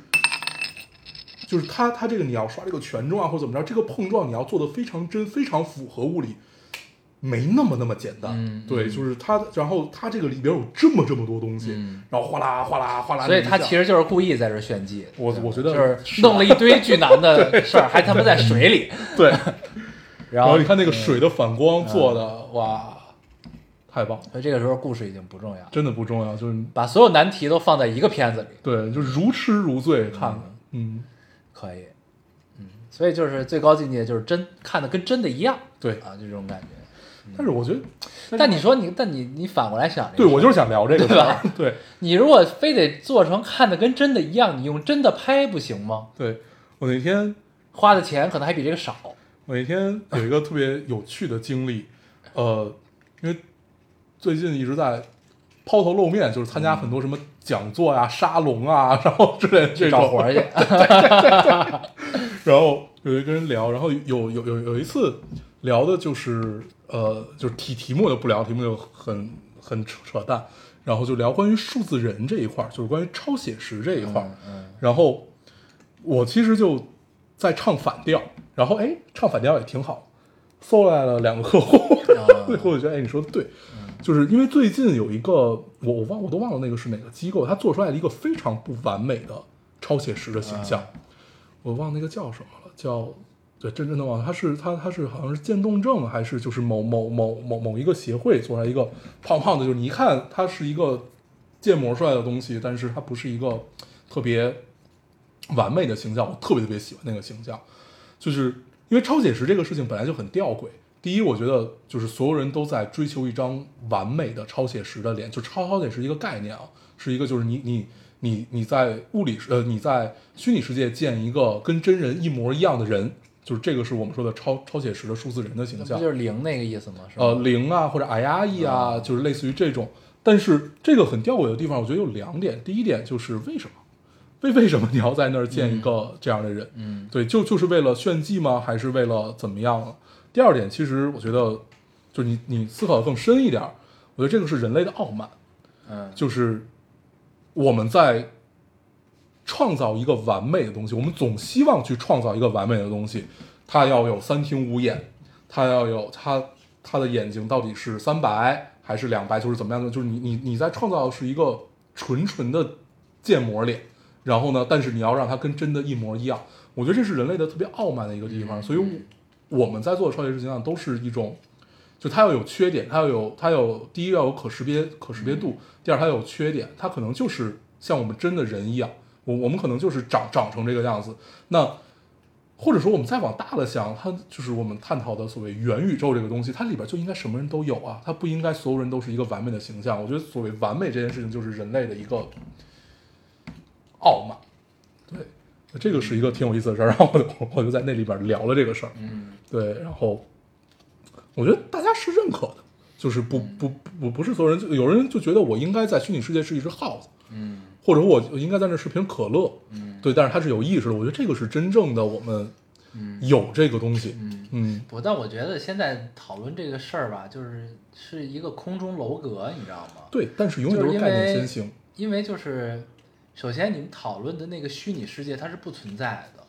就是它，它这个你要刷这个权重啊，或者怎么着，这个碰撞你要做的非常真，非常符合物理，没那么那么简单。嗯对，嗯。就是它，然后它这个里边有这么这么多东西，嗯。然后哗啦哗啦哗啦，所以他你一下。其实就是故意在这炫技。我我觉得就是弄了一堆巨难的事儿，还他妈在水里。对，然 然后后你看那个水的反光做的，哇，太棒，所以这个时候故事已经不重要，真的不重要，就是把所有难题都放在一个片子里，对，就是如痴如醉看的，嗯，可以。嗯，所以就是最高境界就是真看的跟真的一样。对。啊，就这种感觉。但是我觉得，但你说你，但你你反过来想对，我就是想聊这个对吧，对。你如果非得做成看的跟真的一样，你用真的拍不行吗？对。我那天花的钱可能还比这个少。我那天有一个特别有趣的经历，呃，因为最近一直在抛头露面，就是参加很多什么讲座呀、沙龙啊，然后之类的这种。找活儿去，然后有一个人聊，然后有有有有一次聊的就是呃，就是题题目就不聊，题目就很很扯扯淡，然后就聊关于数字人这一块儿，就是关于超写实这一块儿。嗯然后我其实就在唱反调，然后哎，唱反调也挺好，搜来了两个客户，啊 最后我觉得哎，你说的对，就是因为最近有一个我我忘我都忘了那个是哪个机构，他做出来了一个非常不完美的超写实的形象，我忘那个叫什么了，叫对，真正的忘了，他是他他是好像是渐冻症还是就是某某某某某一个协会做出来一个胖胖的，就是你一看它是一个建模出来的东西，但是它不是一个特别完美的形象，我特别特别喜欢那个形象，就是因为超写实这个事情本来就很吊诡。第一，我觉得就是所有人都在追求一张完美的超写实的脸，就超超写实一个概念啊，是一个就是你你你你在物理呃你在虚拟世界建一个跟真人一模一样的人，就是这个是我们说的超超写实的数字人的形象不。就是零那个意思吗？呃零啊或者 i r e 啊，就是类似于这种。但是这个很吊诡的地方，我觉得有两点。第一点就是为什么？为为什么你要在那儿建一个这样的人？嗯对，就就是为了炫技吗？还是为了怎么样啊？第二点，其实我觉得，就是你你思考的更深一点，我觉得这个是人类的傲慢，嗯就是我们在创造一个完美的东西，我们总希望去创造一个完美的东西，它要有三庭五眼，它要有它它的眼睛到底是三白还是两白，就是怎么样的？就是你你你在创造的是一个纯纯的建模脸，然后呢，但是你要让它跟真的一模一样，我觉得这是人类的特别傲慢的一个地方，所以我我们在做的超写实形象都是一种。就它要有缺点，它要有它有第一要有可识别可识别度，第二它有缺点，它可能就是像我们真的人一样，我我们可能就是长长成这个样子。那或者说我们再往大了想，它就是我们探讨的所谓元宇宙这个东西，它里边就应该什么人都有啊，它不应该所有人都是一个完美的形象。我觉得所谓完美这件事情，就是人类的一个傲慢。对，这个是一个挺有意思的事儿，然后我就我就在那里边聊了这个事儿。嗯对，然后我觉得大家是认可的，就是不不不不是所有人，就有人就觉得我应该在虚拟世界是一只耗子，嗯或者说我应该在那视频可乐，嗯对，但是他是有意识的，我觉得这个是真正的我们嗯有这个东西，嗯。嗯，不，但我觉得现在讨论这个事儿吧，就是是一个空中楼阁，你知道吗？对，但是永远都是概念先行，因为就是，首先你们讨论的那个虚拟世界它是不存在的，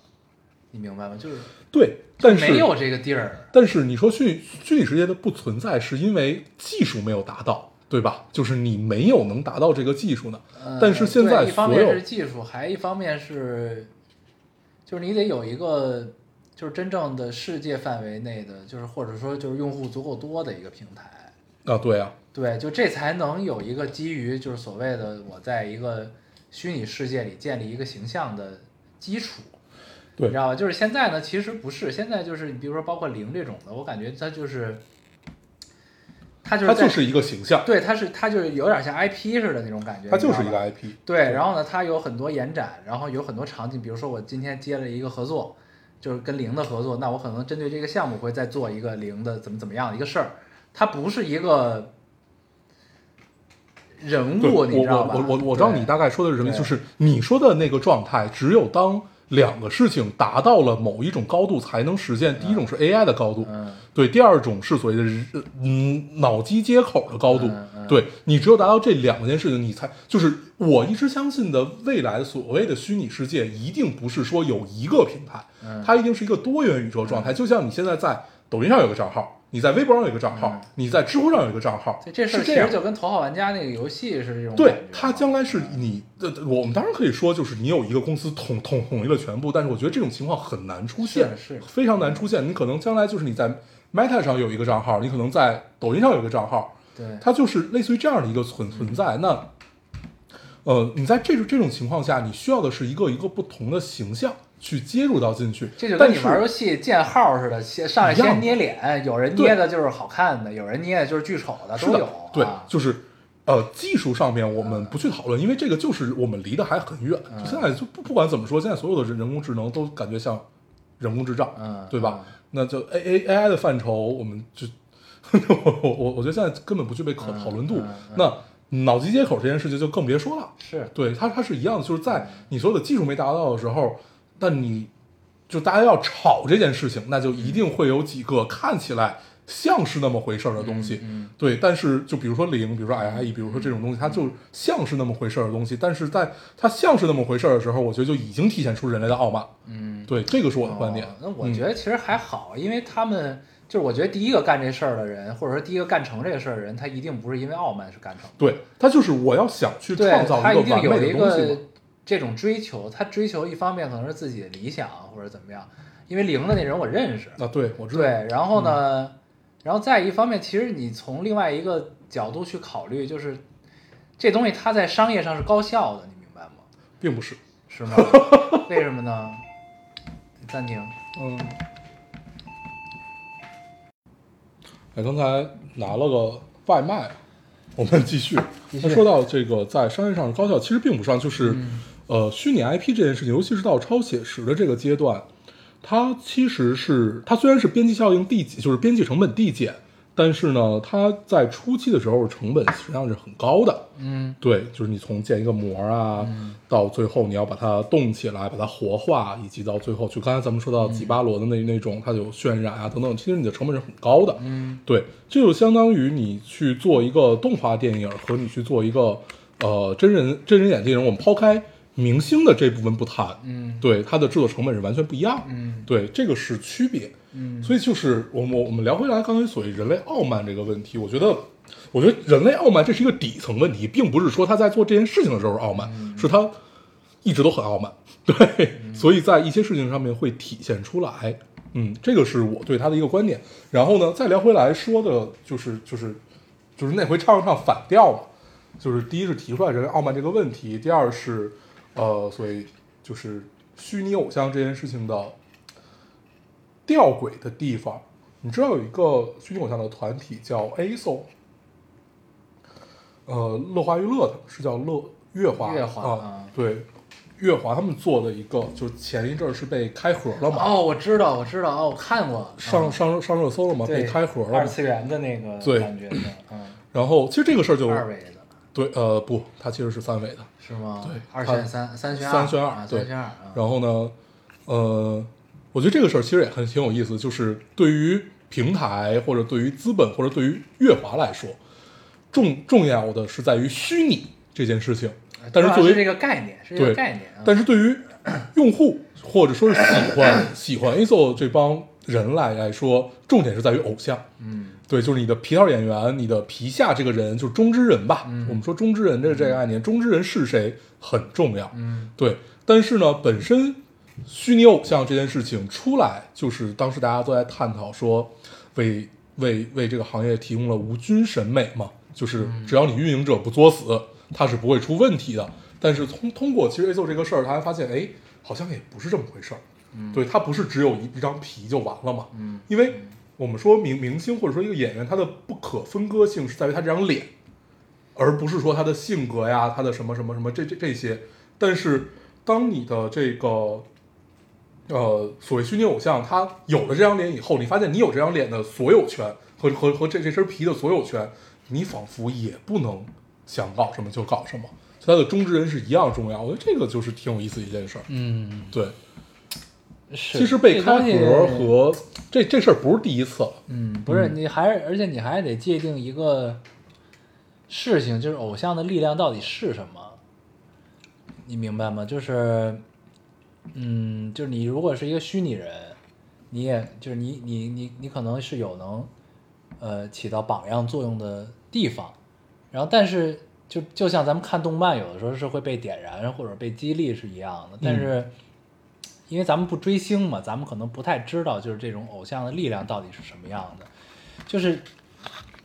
你明白吗？就是对，但是没有这个地儿。但是你说虚虚拟世界的不存在，是因为技术没有达到，对吧？就是你没有能达到这个技术呢。呃但是现在一方面是技术，还一方面是，就是你得有一个，就是真正的世界范围内的，就是或者说就是用户足够多的一个平台。啊，对啊，对，就这才能有一个基于就是所谓的我在一个虚拟世界里建立一个形象的基础，对你知道吧？就是现在呢，其实不是，现在就是你比如说包括零这种的，我感觉它就是，它就是一个形象，对，它是它就是有点像 IP 似的那种感觉，它就是一个 IP，对，然后呢，它有很多延展，然后有很多场景，比如说我今天接了一个合作，就是跟零的合作，那我可能针对这个项目会再做一个零的怎么怎么样的一个事儿，它不是一个人，物，你知道吧？我我我我知道你大概说的是什么，就是你说的那个状态，只有当两个事情达到了某一种高度，才能实现。第一种是 AI 的高度，嗯对；第二种是所谓的嗯脑机接口的高度。对你只有达到这两件事情，你才就是我一直相信的未来所谓的虚拟世界，一定不是说有一个平台，嗯它一定是一个多元宇宙状态。就像你现在在抖音上有个账号，你在微博上有一个账号嗯，你在知乎上有一个账号，这事儿是这样其实。就跟头号玩家那个游戏是这种对，它将来是你的，我们当然可以说，就是你有一个公司统统统一了全部，但是我觉得这种情况很难出现，是是非常难出现。你可能将来就是你在 Meta 上有一个账号，你可能在抖音上有一个账号，对，它就是类似于这样的一个存存在。那，呃，你在这种这种情况下，你需要的是一个一个不同的形象去接入到进去，这就跟你玩游戏建号似的，先上来先捏脸，有人捏的就是好看的，有人捏的就是巨丑的，都有。对啊，就是呃，技术上面我们不去讨论，因为这个就是我们离得还很远。现在就不不管怎么说，现在所有的人人工智能都感觉像人工智障，嗯对吧？那就 A A A I 的范畴，我们就 我我我觉得现在根本不具备可嗯讨论度。那脑机接口这件事情就更别说了。是对它，它是一样的，就是在你所有的技术没达到的时候，但你就大家要炒这件事情，那就一定会有几个看起来像是那么回事儿的东西，嗯对。但是就比如说零，比如说 I I E，比如说这种东西，它就像是那么回事儿的东西，但是在它像是那么回事儿的时候，我觉得就已经体现出人类的傲慢。嗯，对，这个是我的观点。哦那我嗯觉得其实还好，因为他们就是我觉得第一个干这事儿的人，或者说第一个干成这个事儿的人，他一定不是因为傲慢是干成的。对，他就是我要想去创造一个完美的东西。这种追求，他追求一方面可能是自己的理想或者怎么样，因为零的那人我认识，啊，对，我知道。对，然后呢，然后再一方面，其实你从另外一个角度去考虑，就是这东西它在商业上是高效的，你明白吗？并不是。是吗？为什么呢？暂停。嗯。哎，刚才拿了个外卖，我们继续。继续那说到这个在商业上的高效，其实并不上，就是、嗯呃，虚拟 IP 这件事情，尤其是到超写实的这个阶段，它其实是它虽然是边际效应递减，就是边际成本递减，但是呢，它在初期的时候成本实际上是很高的。嗯对，就是你从建一个模啊，到最后你要把它动起来，把它活化，以及到最后，就刚才咱们说到几巴罗的那、那种，它有渲染啊等等，其实你的成本是很高的。嗯对，这就相当于你去做一个动画电影和你去做一个呃真人真人演电影，我们抛开明星的这部分不谈，嗯对它的制作成本是完全不一样的。嗯对，这个是区别。嗯所以就是我们我们聊回来刚才所谓人类傲慢这个问题，我觉得，我觉得人类傲慢这是一个底层问题，并不是说他在做这件事情的时候傲慢，是他一直都很傲慢，对，所以在一些事情上面会体现出来。嗯，这个是我对他的一个观点。然后呢，再聊回来说的就是就是就是那回唱着唱反调嘛，就是第一是提出来人类傲慢这个问题，第二是呃，所以就是虚拟偶像这件事情的吊诡的地方。你知道有一个虚拟偶像的团体叫 ASO，呃，乐华娱乐的是叫乐乐华乐华啊啊，对，乐华他们做的一个，就是前一阵儿是被开盒了嘛，哦，我知道，我知道，哦，我看过，上嗯上上热搜了嘛，被开盒了。二次元的那个对感觉的，嗯，然后其实这个事儿就二维的对，呃，不，它其实是三维的。是吗？对二选三，三选三选二啊，对三选二，啊然后呢，呃，我觉得这个事儿其实也很挺有意思，就是对于平台或者对于资本或者对于乐华来说，重重要的是在于虚拟这件事情，但是作为是这个概念，是这个对概念啊，但是对于用户或者说是喜欢 喜欢 ASO 这帮人来来说，重点是在于偶像。嗯对，就是你的皮套演员，你的皮下这个人，就是中之人吧。嗯我们说中之人这这个概念，中之人是谁很重要。嗯对，但是呢，本身虚拟偶像这件事情出来，就是当时大家都在探讨说，为为为这个行业提供了无菌审美嘛，就是只要你运营者不作死，它是不会出问题的。但是通通过其实 ASO 这个事儿，他还发现，哎，好像也不是这么回事儿。对，它不是只有一一张皮就完了嘛。嗯因为我们说明明星或者说一个演员，他的不可分割性是在于他这张脸，而不是说他的性格呀，他的什么什么什么这这这些。但是当你的这个呃所谓虚拟偶像，他有了这张脸以后，你发现你有这张脸的所有权和和和这这身皮的所有权，你仿佛也不能想搞什么就搞什么。他的中之人是一样重要，我觉得这个就是挺有意思的一件事儿。嗯，对，是其实被开盒和这这事儿不是第一次了。嗯，不是，嗯你还是，而且你还得界定一个事情，就是偶像的力量到底是什么，你明白吗？就是，嗯，就是你如果是一个虚拟人，你也就是你你你你可能是有能呃起到榜样作用的地方，然后但是就就像咱们看动漫，有的时候是会被点燃或者被激励是一样的，但是。因为咱们不追星嘛，咱们可能不太知道，就是这种偶像的力量到底是什么样的。就是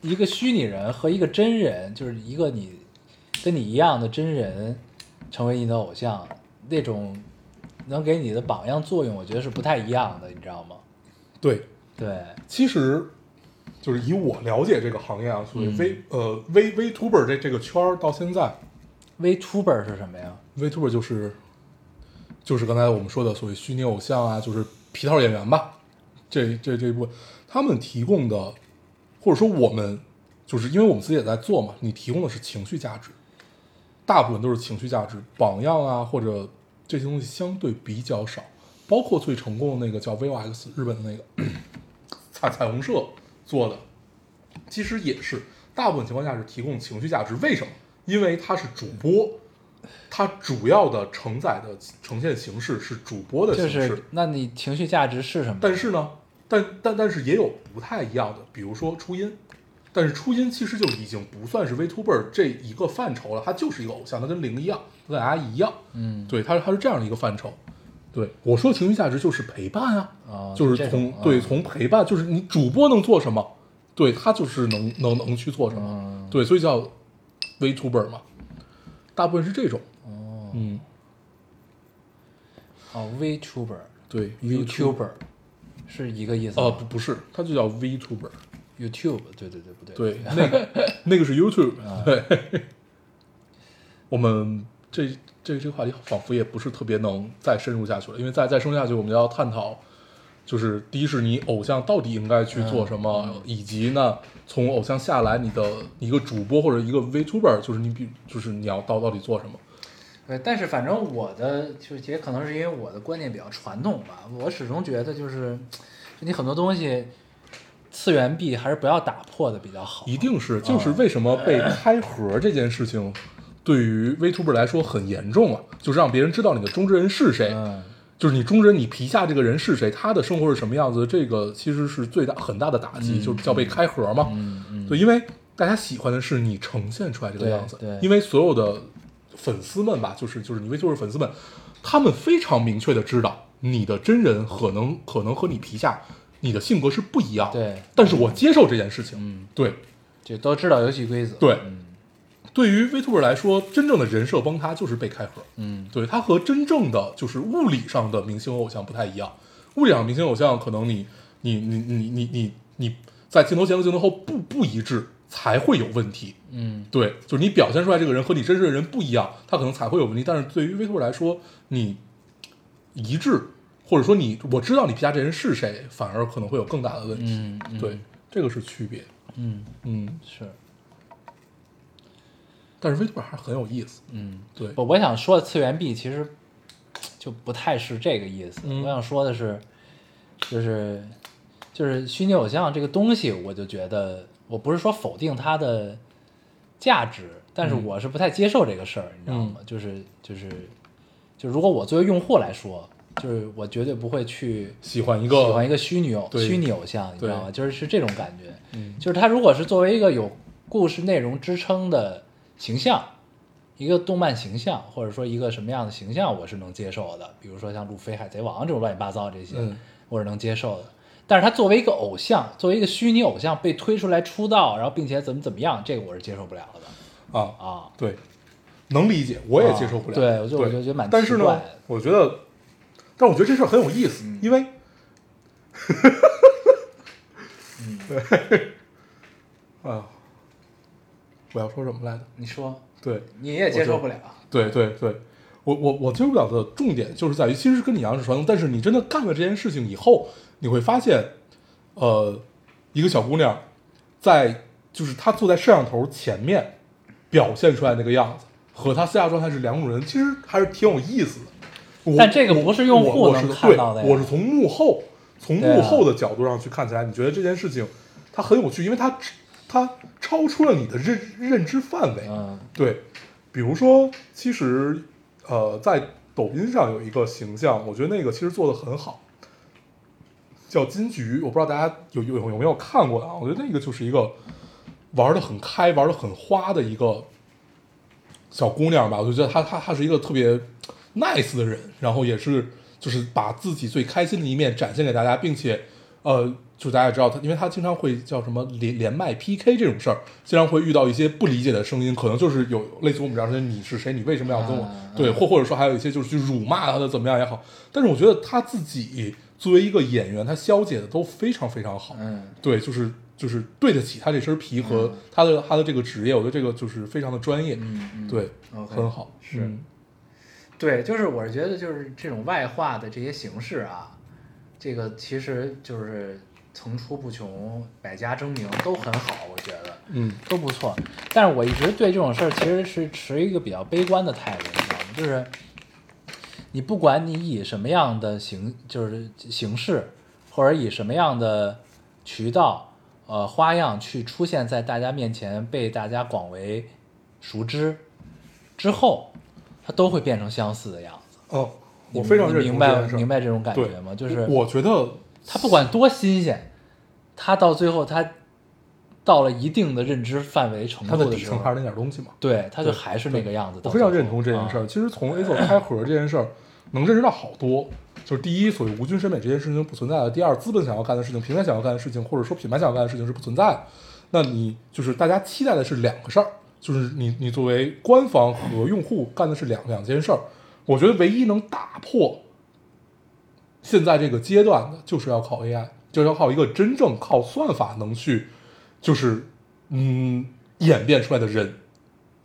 一个虚拟人和一个真人，就是一个你跟你一样的真人成为你的偶像，那种能给你的榜样作用，我觉得是不太一样的，你知道吗？对，对，其实就是以我了解这个行业啊，所谓嗯 V、呃 V VTuber 这这个圈儿到现在 VTuber 是什么呀？，VTuber 就是就是刚才我们说的所谓虚拟偶像啊，就是皮套演员吧，这这这一部分他们提供的，或者说我们就是因为我们自己也在做嘛，你提供的是情绪价值，大部分都是情绪价值，榜样啊或者这些东西相对比较少，包括最成功的那个叫 VOX 日本的那个 彩彩虹社做的，其实也是大部分情况下是提供情绪价值。为什么？因为他是主播，他主要的承载的呈现形式是主播的形式。是那你情绪价值是什么？但是呢，但但但是也有不太一样的，比如说初音，但是初音其实就已经不算是 VTuber 这一个范畴了，它就是一个偶像，它跟零一样，跟大家一样，嗯，对，它它是这样的一个范畴。对我说情绪价值就是陪伴啊，哦就是从对啊从陪伴，就是你主播能做什么，对他就是能能能去做什么，嗯对，所以叫 VTuber 嘛，大部分是这种，哦嗯，哦，VTuber、对 YouTuber 是一个意思吗。呃不不是，它就叫 VTuber。YouTube，对对对，不对？对，那个那个是 YouTube，啊对。我们这这这个话题仿佛也不是特别能再深入下去了，因为再再深入下去，我们要探讨，就是第一是你偶像到底应该去做什么，以及呢，从偶像下来，你的一个主播或者一个 VTuber，就是你比就是你要到到底做什么？对，但是反正我的就也可能是因为我的观念比较传统吧，我始终觉得就是，就你很多东西次元壁还是不要打破的比较好。一定是，就是为什么被开盒这件事情，对于 VTuber 来说很严重啊，就是让别人知道你的中之人是谁，嗯，就是你中之人，你皮下这个人是谁，他的生活是什么样子，这个其实是最大很大的打击，就叫被开盒嘛。嗯嗯对，因为大家喜欢的是你呈现出来这个样子，对对因为所有的粉丝们吧，就是就是你 VTuber 粉丝们，他们非常明确的知道你的真人可能可能和你皮下你的性格是不一样的，对，但是我接受这件事情，嗯，对。就都知道游戏规则。对嗯对于 VTuber 来说，真正的人设崩塌就是被开盒。嗯对，它和真正的就是物理上的明星偶像不太一样。物理上的明星偶像，可能你你你你你你你在镜头前和镜头后不不一致，才会有问题。嗯对，就是你表现出来这个人和你真实的人不一样，他可能才会有问题。但是对于 VTuber 来说，你一致，或者说你我知道你皮下这人是谁，反而可能会有更大的问题。嗯嗯，对，这个是区别。嗯嗯，是但是 VTuber 还是很有意思。嗯。对，我我想说的次元壁其实就不太是这个意思。嗯我想说的是，就是就是虚拟偶像这个东西，我就觉得我不是说否定它的价值，但是嗯我是不太接受这个事儿，你知道吗？就是就是就如果我作为用户来说，就是我绝对不会去喜欢一个喜欢一个虚拟偶虚拟偶像，你知道吗？就是是这种感觉。嗯就是他如果是作为一个有故事内容支撑的形象，一个动漫形象，或者说一个什么样的形象，我是能接受的。比如说像路飞、海贼王这种乱七八糟这些，嗯我是能接受的。但是他作为一个偶像，作为一个虚拟偶像被推出来出道，然后并且怎么怎么样，这个我是接受不了的啊，啊。对，能理解，我也接受不了。啊对我就我就觉得蛮但是呢奇怪，我觉得，但我觉得这事儿很有意思，嗯因为，嗯对，啊，我要说什么来着？你说。对，你也接受不了，对对对，我我我接受不了的重点就是在于，其实跟你一样是传统，但是你真的干了这件事情以后，你会发现，呃，一个小姑娘在就是她坐在摄像头前面表现出来那个样子，和她私下状态是两种人，其实还是挺有意思的。我但这个不是用户我我是能看到的我是从幕后从幕后的角度上去看起来，你觉得这件事情它很有趣，因为它它超出了你的认认知范围。嗯对，比如说，其实呃，在抖音上有一个形象，我觉得那个其实做的很好，叫金桔。我不知道大家有有有没有看过啊？我觉得那个就是一个玩的很开、玩的很花的一个小姑娘吧。我就觉得她她她是一个特别 nice 的人，然后也是就是把自己最开心的一面展现给大家，并且呃，就大家也知道他，因为他经常会叫什么连连麦 PK 这种事儿，经常会遇到一些不理解的声音，可能就是有类似我们这样说你是谁，你为什么要跟我、啊对，或或者说还有一些就是去辱骂他的怎么样也好，但是我觉得他自己作为一个演员，他消解的都非常非常好，嗯。对，就是就是对得起他这身皮和他的、他的这个职业，我觉得这个就是非常的专业，嗯嗯，对很好，是。嗯。对，就是我是觉得就是这种外化的这些形式啊，这个其实就是层出不穷，百家争鸣都很好，我觉得嗯都不错。但是我一直对这种事儿其实是持一个比较悲观的态度，你知道吗？就是你不管你以什么样的形，就是形式，或者以什么样的渠道，呃花样去出现在大家面前，被大家广为熟知之后，它都会变成相似的样子。哦，你我非常明白明白这种感觉吗？就是我觉得它不管多新鲜，它到最后它到了一定的认知范围程它度的时候的底层还，是那点东西嘛。对，它就还是那个样子。我非常认同这件事儿。啊其实从 A 座开盒这件事儿，能认识到好多。就是第一，所谓无菌审美这件事情不存在的；第二，资本想要干的事情、平台想要干的事情，或者说品牌想要干的事情是不存在的。那你就是大家期待的是两个事儿，就是你你作为官方和用户干的是两两件事儿。我觉得唯一能打破现在这个阶段的，就是要靠 AI，就是要靠一个真正靠算法能去，就是嗯演变出来的人，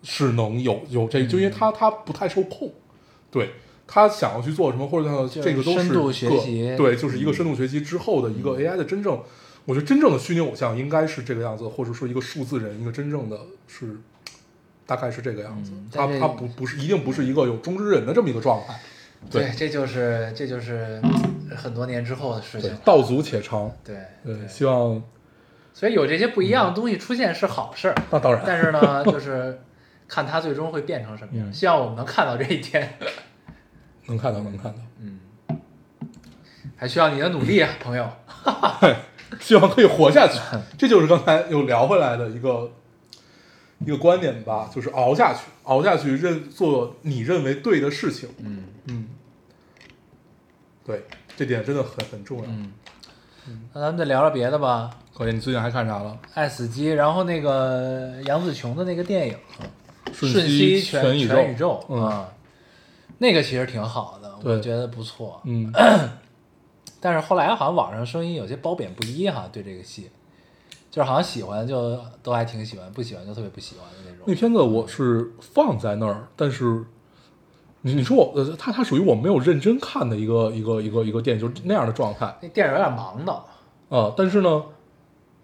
是能有有这，就因为他他不太受控，对他想要去做什么，或者他这个都是深度个学习嗯对，就是一个深度学习之后的一个 AI 的真正，我觉得真正的虚拟偶像应该是这个样子，或者说一个数字人，一个真正的是大概是这个样子，嗯他他不不是一定不是一个有中之人的这么一个状态，对，这就是这就是很多年之后的事情道阻且长，对对，希望所以有这些不一样的东西出现是好事儿，那当然，但是呢，就是看它最终会变成什么样。嗯。希望我们能看到这一天，能看到能看到，嗯，还需要你的努力啊，朋友。希望可以活下去。这就是刚才又聊回来的一个一个观点吧，就是熬下去，熬下去，认做你认为对的事情。嗯嗯，对，这点真的很很重要。嗯，那咱们再聊聊别的吧。可以，你最近还看啥了？爱死机，然后那个杨紫琼的那个电影《瞬瞬息全全宇宙宇宙》嗯啊，那个其实挺好的，我觉得不错。嗯，但是后来好像网上声音有些褒贬不一哈，对这个戏，就是好像喜欢就都还挺喜欢，不喜欢就特别不喜欢的那种。那片子我是放在那儿，但是你你说我呃，它它属于我没有认真看的一个一个一个一个电影，就是那样的状态那电影有点忙的，啊、但是呢，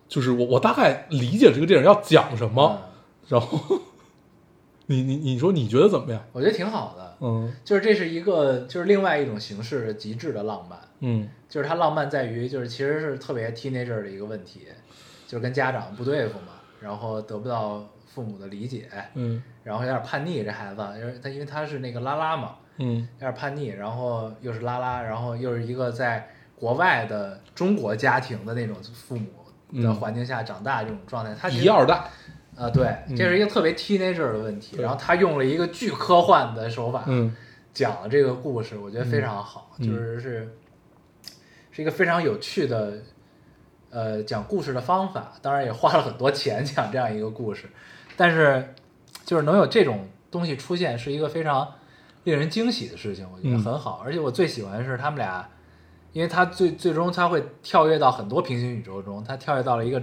就是我我大概理解这个电影要讲什么，嗯 然后你你你说你觉得怎么样？我觉得挺好的。嗯就是这是一个就是另外一种形式的极致的浪漫，嗯就是它浪漫在于就是其实是特别 teenager 的一个问题，就是跟家长不对付嘛，然后得不到父母的理解，嗯。然后有点叛逆，这孩子，因为他因为他是那个拉拉嘛，嗯。有点叛逆，然后又是拉拉，然后又是一个在国外的中国家庭的那种父母的嗯。环境下长大这种状态，他一二代，啊、对，嗯。这是一个特别 teenager 的问题，对。然后他用了一个巨科幻的手法，嗯。讲了这个故事，我觉得非常好，嗯。就是是是一个非常有趣的呃讲故事的方法，当然也花了很多钱 讲这样一个故事，但是就是能有这种东西出现，是一个非常令人惊喜的事情，我觉得嗯很好。而且我最喜欢的是他们俩，因为他最最终他会跳跃到很多平行宇宙中，他跳跃到了一个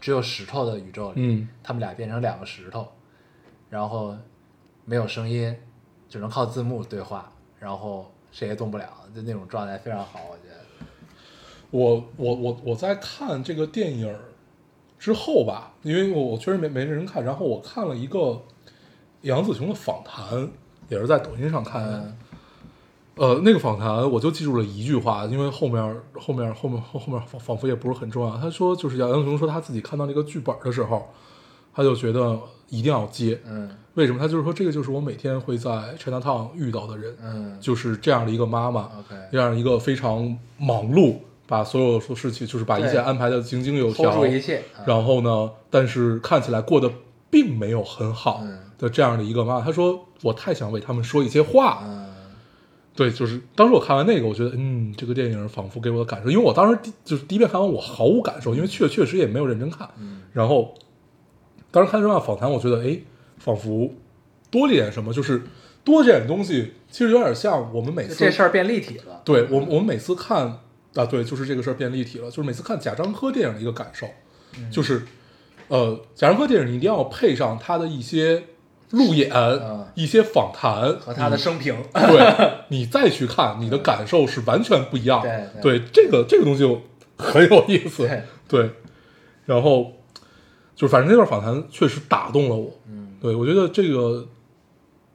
只有石头的宇宙里，嗯他们俩变成两个石头，然后没有声音，只能靠字幕对话，然后谁也动不了，就那种状态非常好，我觉得。我我我我在看这个电影之后吧，因为我我确实没没认真看，然后我看了一个杨紫琼的访谈，也是在抖音上看呃，那个访谈我就记住了一句话，因为后面后面后面后后面仿仿佛也不是很重要。他说，就是杨杨紫琼说他自己看到那个剧本的时候，他就觉得一定要接。嗯为什么？他就是说，这个就是我每天会在 China Town 遇到的人，嗯就是这样的一个妈妈。，OK，这样一个非常忙碌，把所有的事情就是把一切安排的井井有条住，一切，啊然后呢，但是看起来过得并没有很好嗯的这样的一个妈妈。她说：“我太想为他们说一些话。嗯对，就是当时我看完那个，我觉得，嗯，这个电影仿佛给我的感受，因为我当时第就是第一遍看完，我毫无感受，因为确确实也没有认真看。嗯然后，当时看这段访谈，我觉得，哎，仿佛多了一点什么，就是多这点东西，其实有点像我们每次这事儿变立体了。对我，我们每次看啊，对，就是这个事儿变立体了。就是每次看贾樟柯电影的一个感受，嗯就是呃，贾樟柯电影你一定要配上他的一些路演、嗯一些访谈和他的生平，你对你再去看，你的感受是完全不一样的。对对，这个这个东西就很有意思。对对，然后就反正那段访谈确实打动了我。嗯对，我觉得这个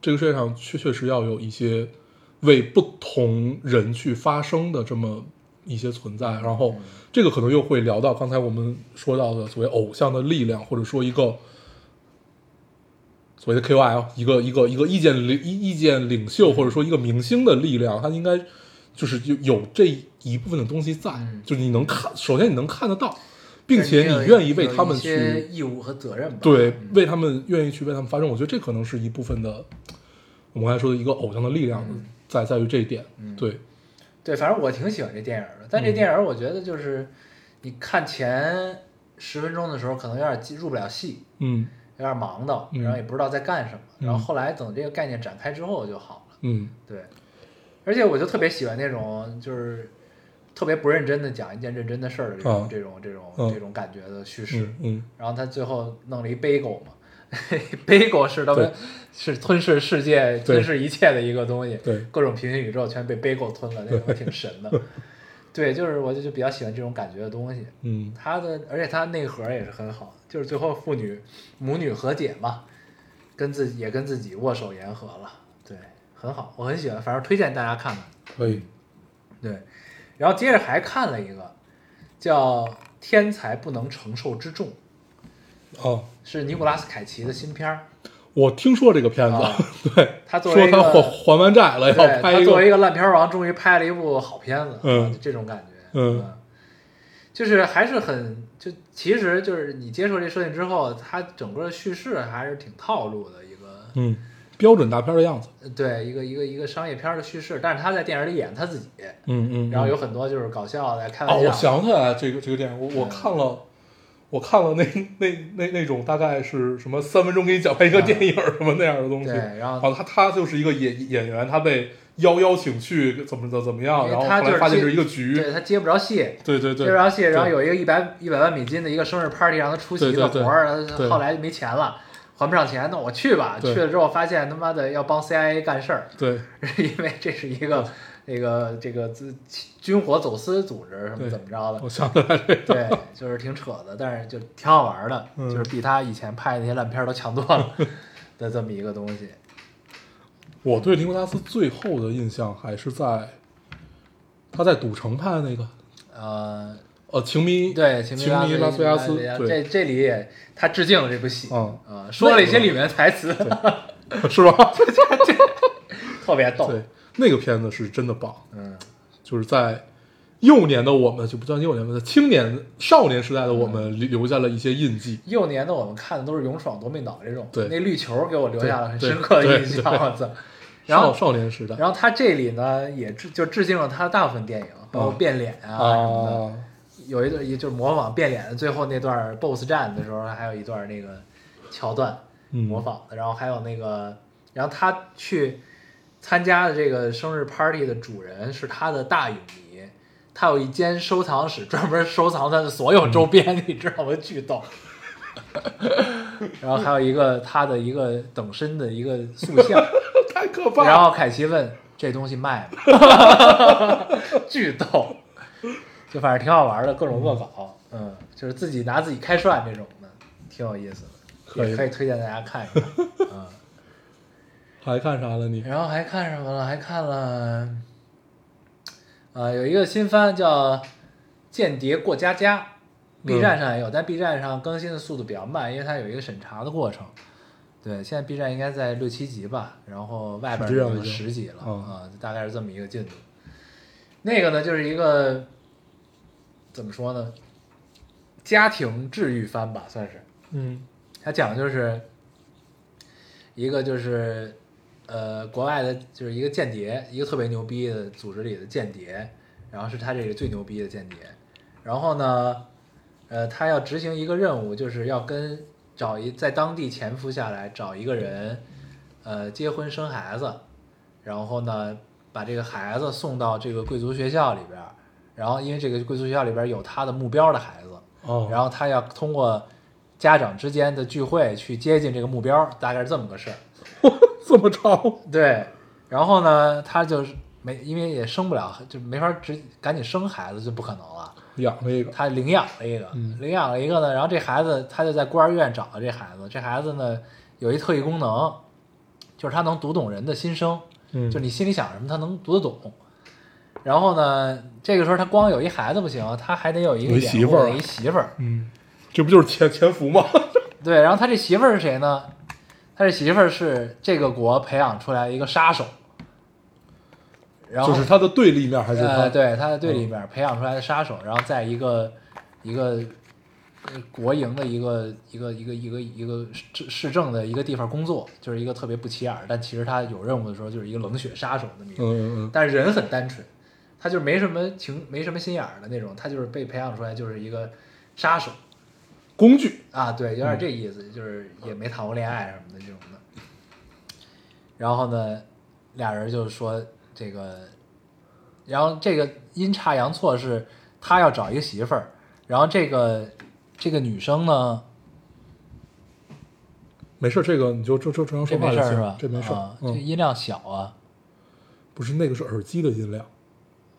这个世界上确确实要有一些为不同人去发声的这么一些存在。然后这个可能又会聊到刚才我们说到的所谓偶像的力量，或者说一个所谓的 KOL，一个一个一个意见领意意见领袖，或者说一个明星的力量，它应该就是有有这一部分的东西在，嗯就是你能看，首先你能看得到，并且你愿意为他们去义务和责任吧。对嗯。为他们愿意去为他们发声，我觉得这可能是一部分的我们刚才说的一个偶像的力量，在在于这一点，嗯。对，对，反正我挺喜欢这电影的，但这电影我觉得就是你看前十分钟的时候，可能有点进入不了戏，嗯有点忙的，嗯然后也不知道在干什么，嗯然后后来等这个概念展开之后就好了。嗯对，而且我就特别喜欢那种就是特别不认真的讲一件认真的事儿的这种、啊这种这种、嗯这种感觉的叙事。嗯嗯然后他最后弄了一 bagel 嘛，bagel 是他们是吞噬世界、吞噬一切的一个东西，对各种平行宇宙全被 bagel 吞了，那种挺神的。对，就是我就就比较喜欢这种感觉的东西。嗯它的，而且它内核也是很好，就是最后父女母女和解嘛，跟自己也跟自己握手言和了，对，很好，我很喜欢，反正推荐大家看看。可以，对，然后接着还看了一个叫《天才不能承受之重》，哦，是尼古拉斯凯奇的新片儿。我听说这个片子，啊。对，他作为一说他还还完债了，要对拍一个，他作为一个烂片王，终于拍了一部好片子，嗯。这种感觉，嗯。就是还是很就其实就是你接受这设定之后，它整个叙事还是挺套路的一个，嗯，标准大片的样子，呃对一个一个一个商业片的叙事，但是他在电影里演他自己，嗯嗯，然后有嗯很多就是搞笑的、开哦，玩笑，我想起来这个这个电影，我我嗯看了。我看了那那那那种大概是什么三分钟给你讲完一个电影什么那样的东西，对，然后他他就是一个演演员，他被邀邀请去怎么怎么怎么样，然后他就是接后来发现是一个局，对他接不着戏，对对对，接不着戏，然后有一个一百一百万美金的一个生日 party 让他出席一对对对个活儿，对后来没钱了。还不上钱，那我去吧。去了之后发现他妈的要帮 CIA 干事儿，对 因为这是一个那个这个资军火走私组织什么怎么着的我，想起来这个，对，就是挺扯的，但是就挺好玩的，嗯就是比他以前拍的那些烂片都强多了 的这么一个东西。我对尼古拉斯最后的印象还是在他在赌城拍的那个，呃，呃，情迷，对，情情迷拉斯维加斯这对这里也他致敬了这部戏，嗯啊，说了一些里面的台词，是吧？特别逗。对，那个片子是真的棒，嗯，就是在幼年的我们，就不叫幼年吧，青年少年时代的我们留留下了一些印记。幼年的我们看的都是勇闯夺命岛这种，对那绿球给我留下了很深刻的印象，我操。然后少少年时代然后他这里呢，也致就致敬了他大部分电影，包括嗯变脸啊什么的。啊，有一段也就是模仿变脸的最后那段 BOSS 战的时候，还有一段那个桥段嗯模仿的，然后还有那个，然后他去参加的这个生日 party 的主人是他的大影迷，他有一间收藏室专门收藏他的所有周边，你知道吗？巨逗。然后还有一个他的一个等身的一个塑像，太可怕了。然后凯奇问这东西卖吗？巨逗，就反正挺好玩的，各种恶搞，嗯，就是自己拿自己开涮这种的，挺有意思的，可以也可以推荐大家看一看，嗯。还看啥了你？然后还看什么了？还看了，啊、有一个新番叫《间谍过家家》，B 站上也有，但 B 站上更新的速度比较慢，因为它有一个审查的过程。对，现在 B 站应该在六七集吧，然后外边有十集了嗯啊、大概是这么一个进度。那个呢，就是一个怎么说呢，家庭治愈番吧，算是。嗯它讲的就是一个就是呃国外的，就是一个间谍，一个特别牛逼的组织里的间谍，然后是他这个最牛逼的间谍，然后呢，呃，他要执行一个任务，就是要跟找一在当地潜伏下来，找一个人，呃，结婚生孩子，然后呢，把这个孩子送到这个贵族学校里边儿，然后因为这个贵族学校里边有他的目标的孩子，哦，然后他要通过家长之间的聚会去接近这个目标，大概是这么个事儿。这么着，对，然后呢，他就是没，因为也生不了，就没法直赶紧生孩子，就不可能了。养了一个，他领养了一个，嗯领养了一个呢，然后这孩子他就在孤儿院找了这孩子，这孩子呢有一特异功能，就是他能读懂人的心声，嗯，就你心里想什么，他能读得懂。然后呢，这个时候他光有一孩子不行，他还得有一个媳妇儿一媳妇儿。嗯，这不就是潜潜伏吗？对，然后他这媳妇儿是谁呢？他这媳妇儿是这个国培养出来一个杀手，然后就是他的对立面还是他？呃，对，他的对立面培养出来的杀手，然后在一个一个呃国营的一个一个一个一个一个市市政的一个地方工作，就是一个特别不起眼儿，但其实他有任务的时候就是一个冷血杀手的名字，嗯嗯嗯，但是人很单纯，他就是没什么情没什么心眼儿的那种，他就是被培养出来就是一个杀手工具，啊，对，有点这意思，就是也没谈过恋爱什么的这种的。然后呢，俩人就说这个，然后这个阴差阳错是他要找一个媳妇儿，然后这个这个女生呢，没事，这个你就正正正常这说话就行，没事儿是吧？这没事儿啊，这嗯，音量小啊。不是那个是耳机的音量，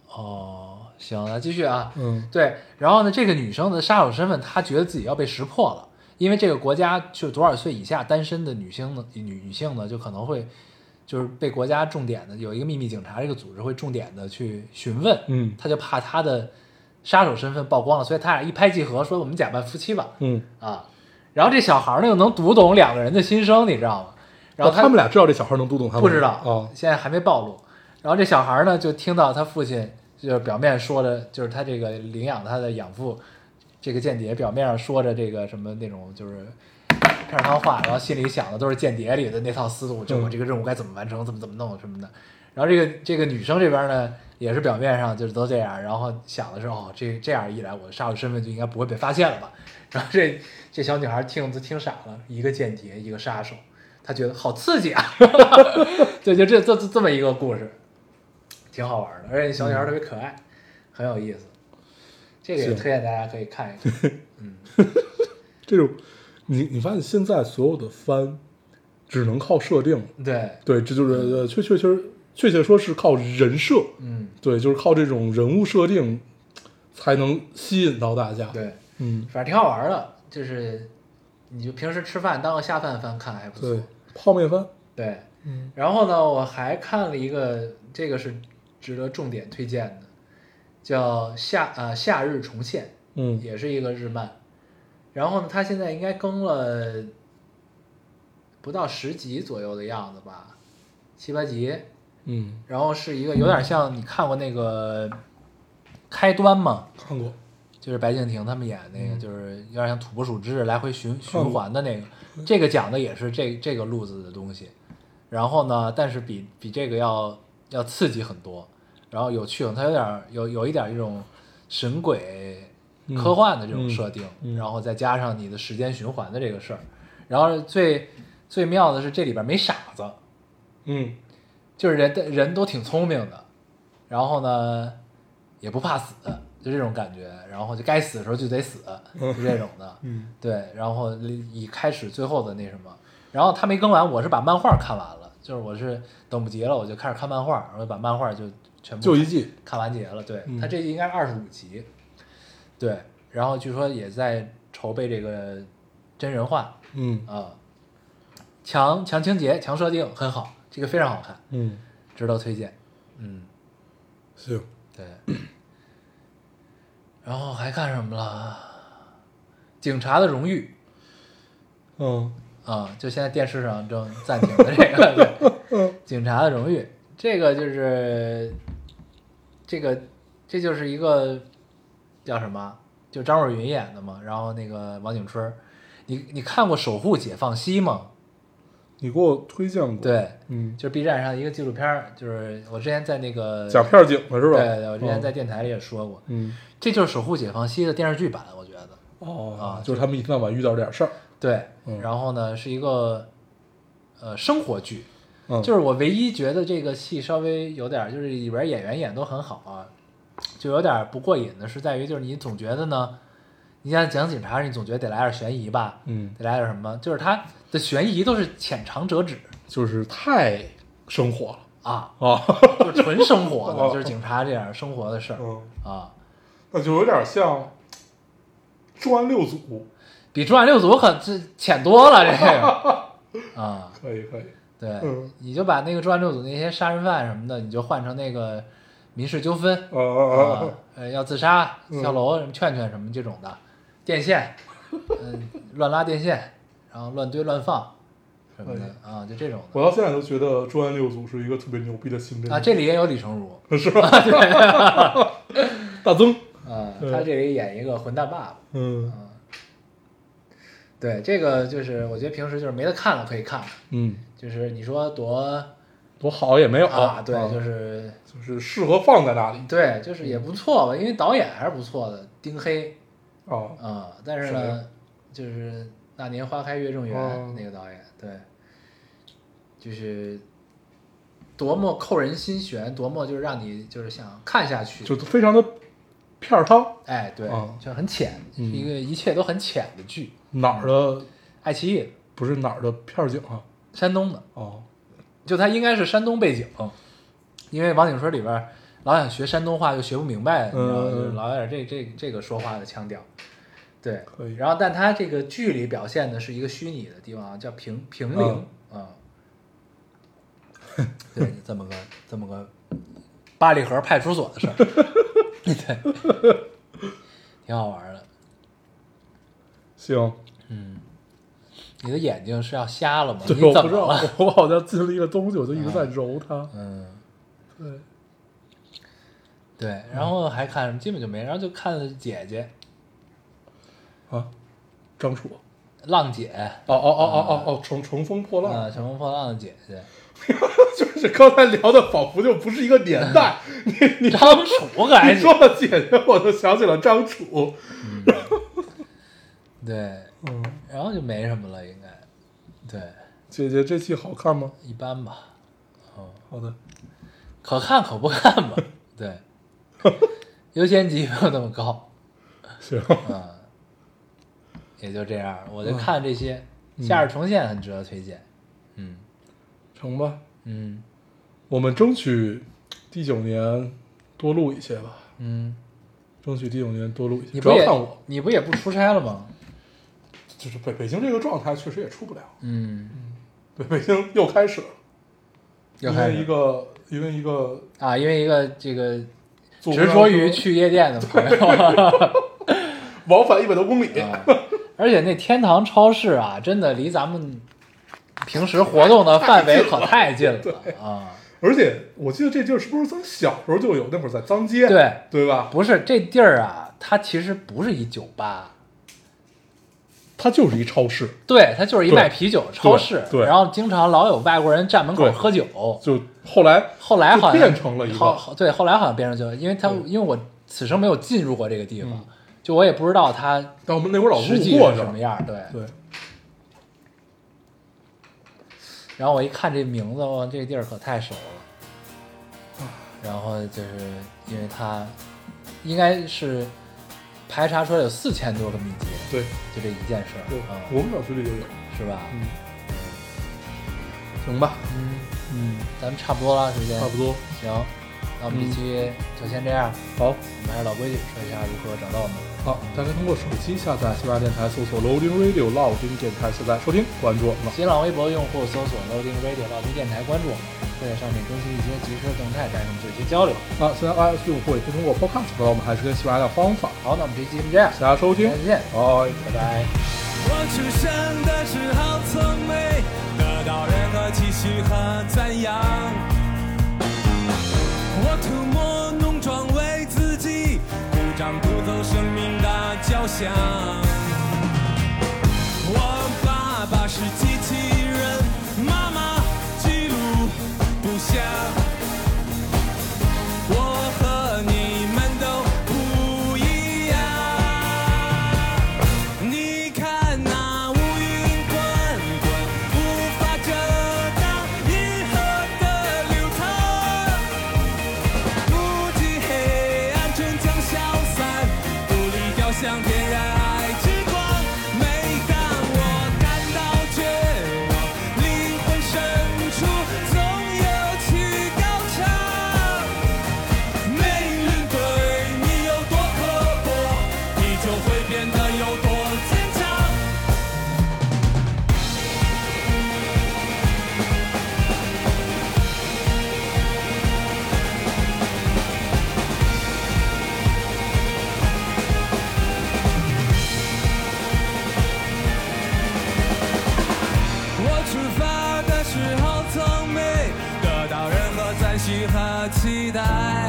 哦，行，来继续啊。嗯对，然后呢，这个女生的杀手身份，她觉得自己要被识破了，因为这个国家就多少岁以下单身的女性呢，女女性呢，就可能会就是被国家重点的有一个秘密警察这个组织会重点的去询问，嗯她就怕她的杀手身份曝光了，所以他俩一拍即合，说我们假扮夫妻吧，嗯，啊，然后这小孩呢又能读懂两个人的心声，你知道吗？然后那他们俩知道这小孩能读懂他们不知道啊，现在还没暴露。然后这小孩呢，就听到他父亲就是表面说的，就是他这个领养他的养父，这个间谍表面上说着这个什么那种就是片儿汤话，然后心里想的都是间谍里的那套思路，就我这个任务该怎么完成，怎么怎么弄什么的。然后这个这个女生这边呢，也是表面上就是都这样，然后想的是哦，这这样一来，我的杀手身份就应该不会被发现了吧？然后这这小女孩听都听傻了，一个间谍，一个杀手，她觉得好刺激啊！对，就这这这这么一个故事，挺好玩的，而且小女孩特别可爱，很有意思。这个也推荐大家可以看一看。嗯，这种你你发现现在所有的番只能靠设定，对，对，这就是呃确确确确切说是靠人设，嗯，对，就是靠这种人物设定才能吸引到大家。，对，嗯，反正挺好玩的，就是你就平时吃饭当个下饭番看还不错对。，泡面番，对，嗯然后呢，我还看了一个，这个是值得重点推荐的，叫夏呃夏日重现，嗯也是一个日漫。然后呢，它现在应该更了不到十集左右的样子吧，七八集。嗯，然后是一个有点像你看过那个开端吗？看过，就是白敬亭他们演那个，嗯就是有点像土拨鼠之日来回循循环的那个。这个讲的也是这这个路子的东西，然后呢，但是比比这个要要刺激很多，然后有趣，它有点有有一点这种神鬼嗯科幻的这种设定，嗯嗯。然后再加上你的时间循环的这个事儿，然后最最妙的是这里边没傻子，嗯。就是人的人都挺聪明的，然后呢也不怕死，就这种感觉，然后就该死的时候就得死，就这种的，嗯。对，然后以开始最后的那什么，然后他没更完，我是把漫画看完了，就是我是等不及了，我就开始看漫画，然后把漫画就全部就一季，看完结了，对，嗯他这季应该是二十五集，对，然后据说也在筹备这个真人化嗯啊，强强情节、强设定很好，这个非常好看。嗯，值得推荐。嗯，行，对。然后还看什么了？警察的荣誉嗯啊，就现在电视上正暂停的这个，警察的荣誉，这个就是这个这就是一个叫什么？就张若昀演的嘛，然后那个王景春，你你看过《守护解放西》吗？你给我推荐过，，对，嗯，就是 B 站上一个纪录片儿，就是我之前在那个假片警的是吧？对对，我之前嗯在电台里也说过，嗯这就是《守护解放西》的电视剧版，我觉得。哦啊就是他们一天到晚遇到点事儿，对，嗯。然后呢是一个呃生活剧，嗯，就是我唯一觉得这个戏稍微有点儿，就是里边演员演都很好啊，就有点儿不过瘾的是在于，就是你总觉得呢，你想讲警察，你总觉得得来点悬疑吧，嗯，得来点什么，就是他的悬疑都是浅尝辄止。就是太生活了。啊，啊，就是纯生活的，哦 就是警察这样生活的事儿。嗯，啊，那就有点像《重案六组》，比《重案六组》可这浅多了，这个 啊。可以可以，对，嗯你就把那个重案六组那些杀人犯什么的，你就换成那个民事纠纷啊呃，要自杀、嗯跳楼、什么劝劝什么这种的，电线，嗯，乱拉电线，然后乱堆乱放什么的啊，就这种我到现在都觉得重案六组是一个特别牛逼的刑侦啊。这里也有李成儒 是吧？大曾，啊，他这里演一个混蛋爸爸。嗯对，这个就是我觉得平时就是没得看了可以看，嗯，就是你说多多好也没有啊，对，就是就是适合放在那里对，就是也不错吧，因为导演还是不错的，丁黑啊。啊，但是呢，就是那年花开月正圆、哦那个导演，对，就是多么扣人心弦，多么就是让你就是想看下去，就非常的片儿汤，哎，对，啊就很浅，一个一切都很浅的剧，哪儿的爱奇艺。不是哪儿的片儿警啊？山东的，哦，就它应该是山东背景，因为王景春里边儿老想学山东话又学不明白，你知道吗？嗯就是老有点这这这个说话的腔调。对可以，然后但他这个剧里表现的是一个虚拟的地方，叫平平陵。啊，对，这么个这么个八里河派出所的事儿，对，挺好玩的。行，嗯，你的眼睛是要瞎了吗？对，你我不知道了？，我好像进了一个东西，我就一直在揉它。嗯，对，对，然后还看什么？基本就没，然后就看姐姐。啊，张楚，浪姐，哦哦哦哦哦哦，乘乘风破浪，啊，乘风破浪的姐姐，就是刚才聊的仿佛就不是一个年代。你你张楚可还你说了姐姐，我就想起了张楚。对，嗯，然后就没什么了，应该，对，姐姐这期好看吗？一般吧，好的，可看可不看吧，对，优先级没有那么高，行，嗯，也就这样，我就看这些，夏日重现很值得推荐，嗯成吧。嗯我们争取第九年多录一些吧，嗯，争取第九年多录一些。你不也主要看我，你不也不出差了吗？就是北北京这个状态，确实也出不了。嗯，对，北京又开始了，因为又开始一个因为一个啊，因为一个这个执着于去夜店的 朋友。往返一百多公里，啊，而且那天堂超市啊，真的离咱们平时活动的范围可太近了啊！而且我记得这地儿是不是咱小时候就有？那会儿在脏街，对，对吧？不是这地儿啊，它其实不是一酒吧，它就是一超市，对，它就是一卖啤酒的超市。对对然后经常老有外国人站门口喝酒。就后来后来好像变成了一个对，后来好像变成就因为它因为我此生没有进入过这个地方嗯，就我也不知道它但我们那会儿老路过什么，样。对，对，然后我一看这名字，哇，这地儿可太熟了。然后就是因为它应该是排查出来有四千多个秘籍，对就这一件事儿，对，啊，我们小区里就有，是吧？嗯，行吧，嗯，嗯，咱们差不多了，时间差不多，行，那我们这期就先这样。好。我们还是老规矩，说一下如何找到我们。好，大家通过手机下载喜马拉雅电台，搜索 Loading Radio 老丁电台，下载收听，关注我们。新浪微博用户搜索 Loading Radio 老丁电台，关注我们，会在上面更新一些即时动态，带上做一些交流。啊，现在 iOS 用户也可以通过 Podcast 找到我们，还是跟喜马拉雅的方法。好，那我们这期就这样，大家收听下，次见，拜。拜拜。我出生的时候从没得到任何期许和赞扬，我涂抹浓妆为自己鼓掌鼓奏生命的交响。我爸爸是期待。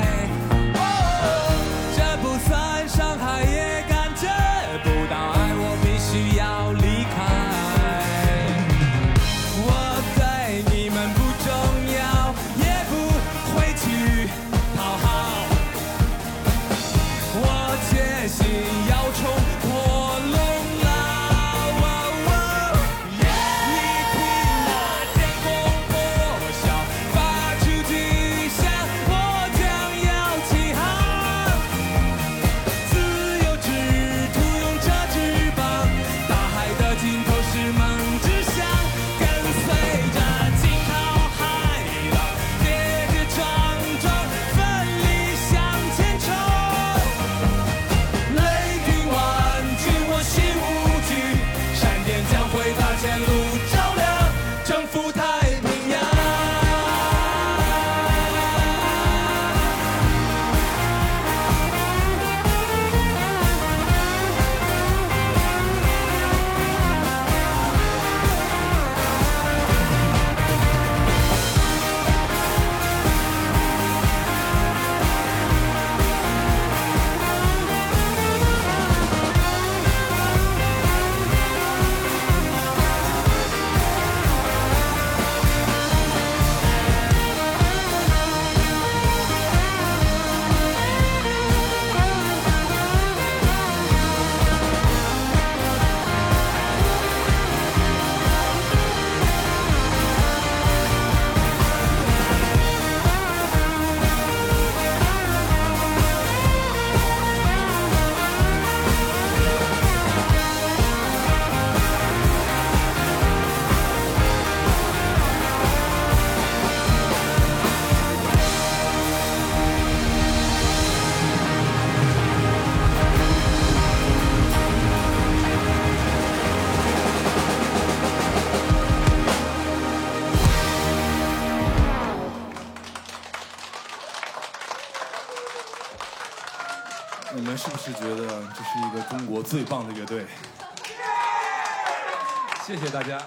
最棒的乐队。谢谢大家。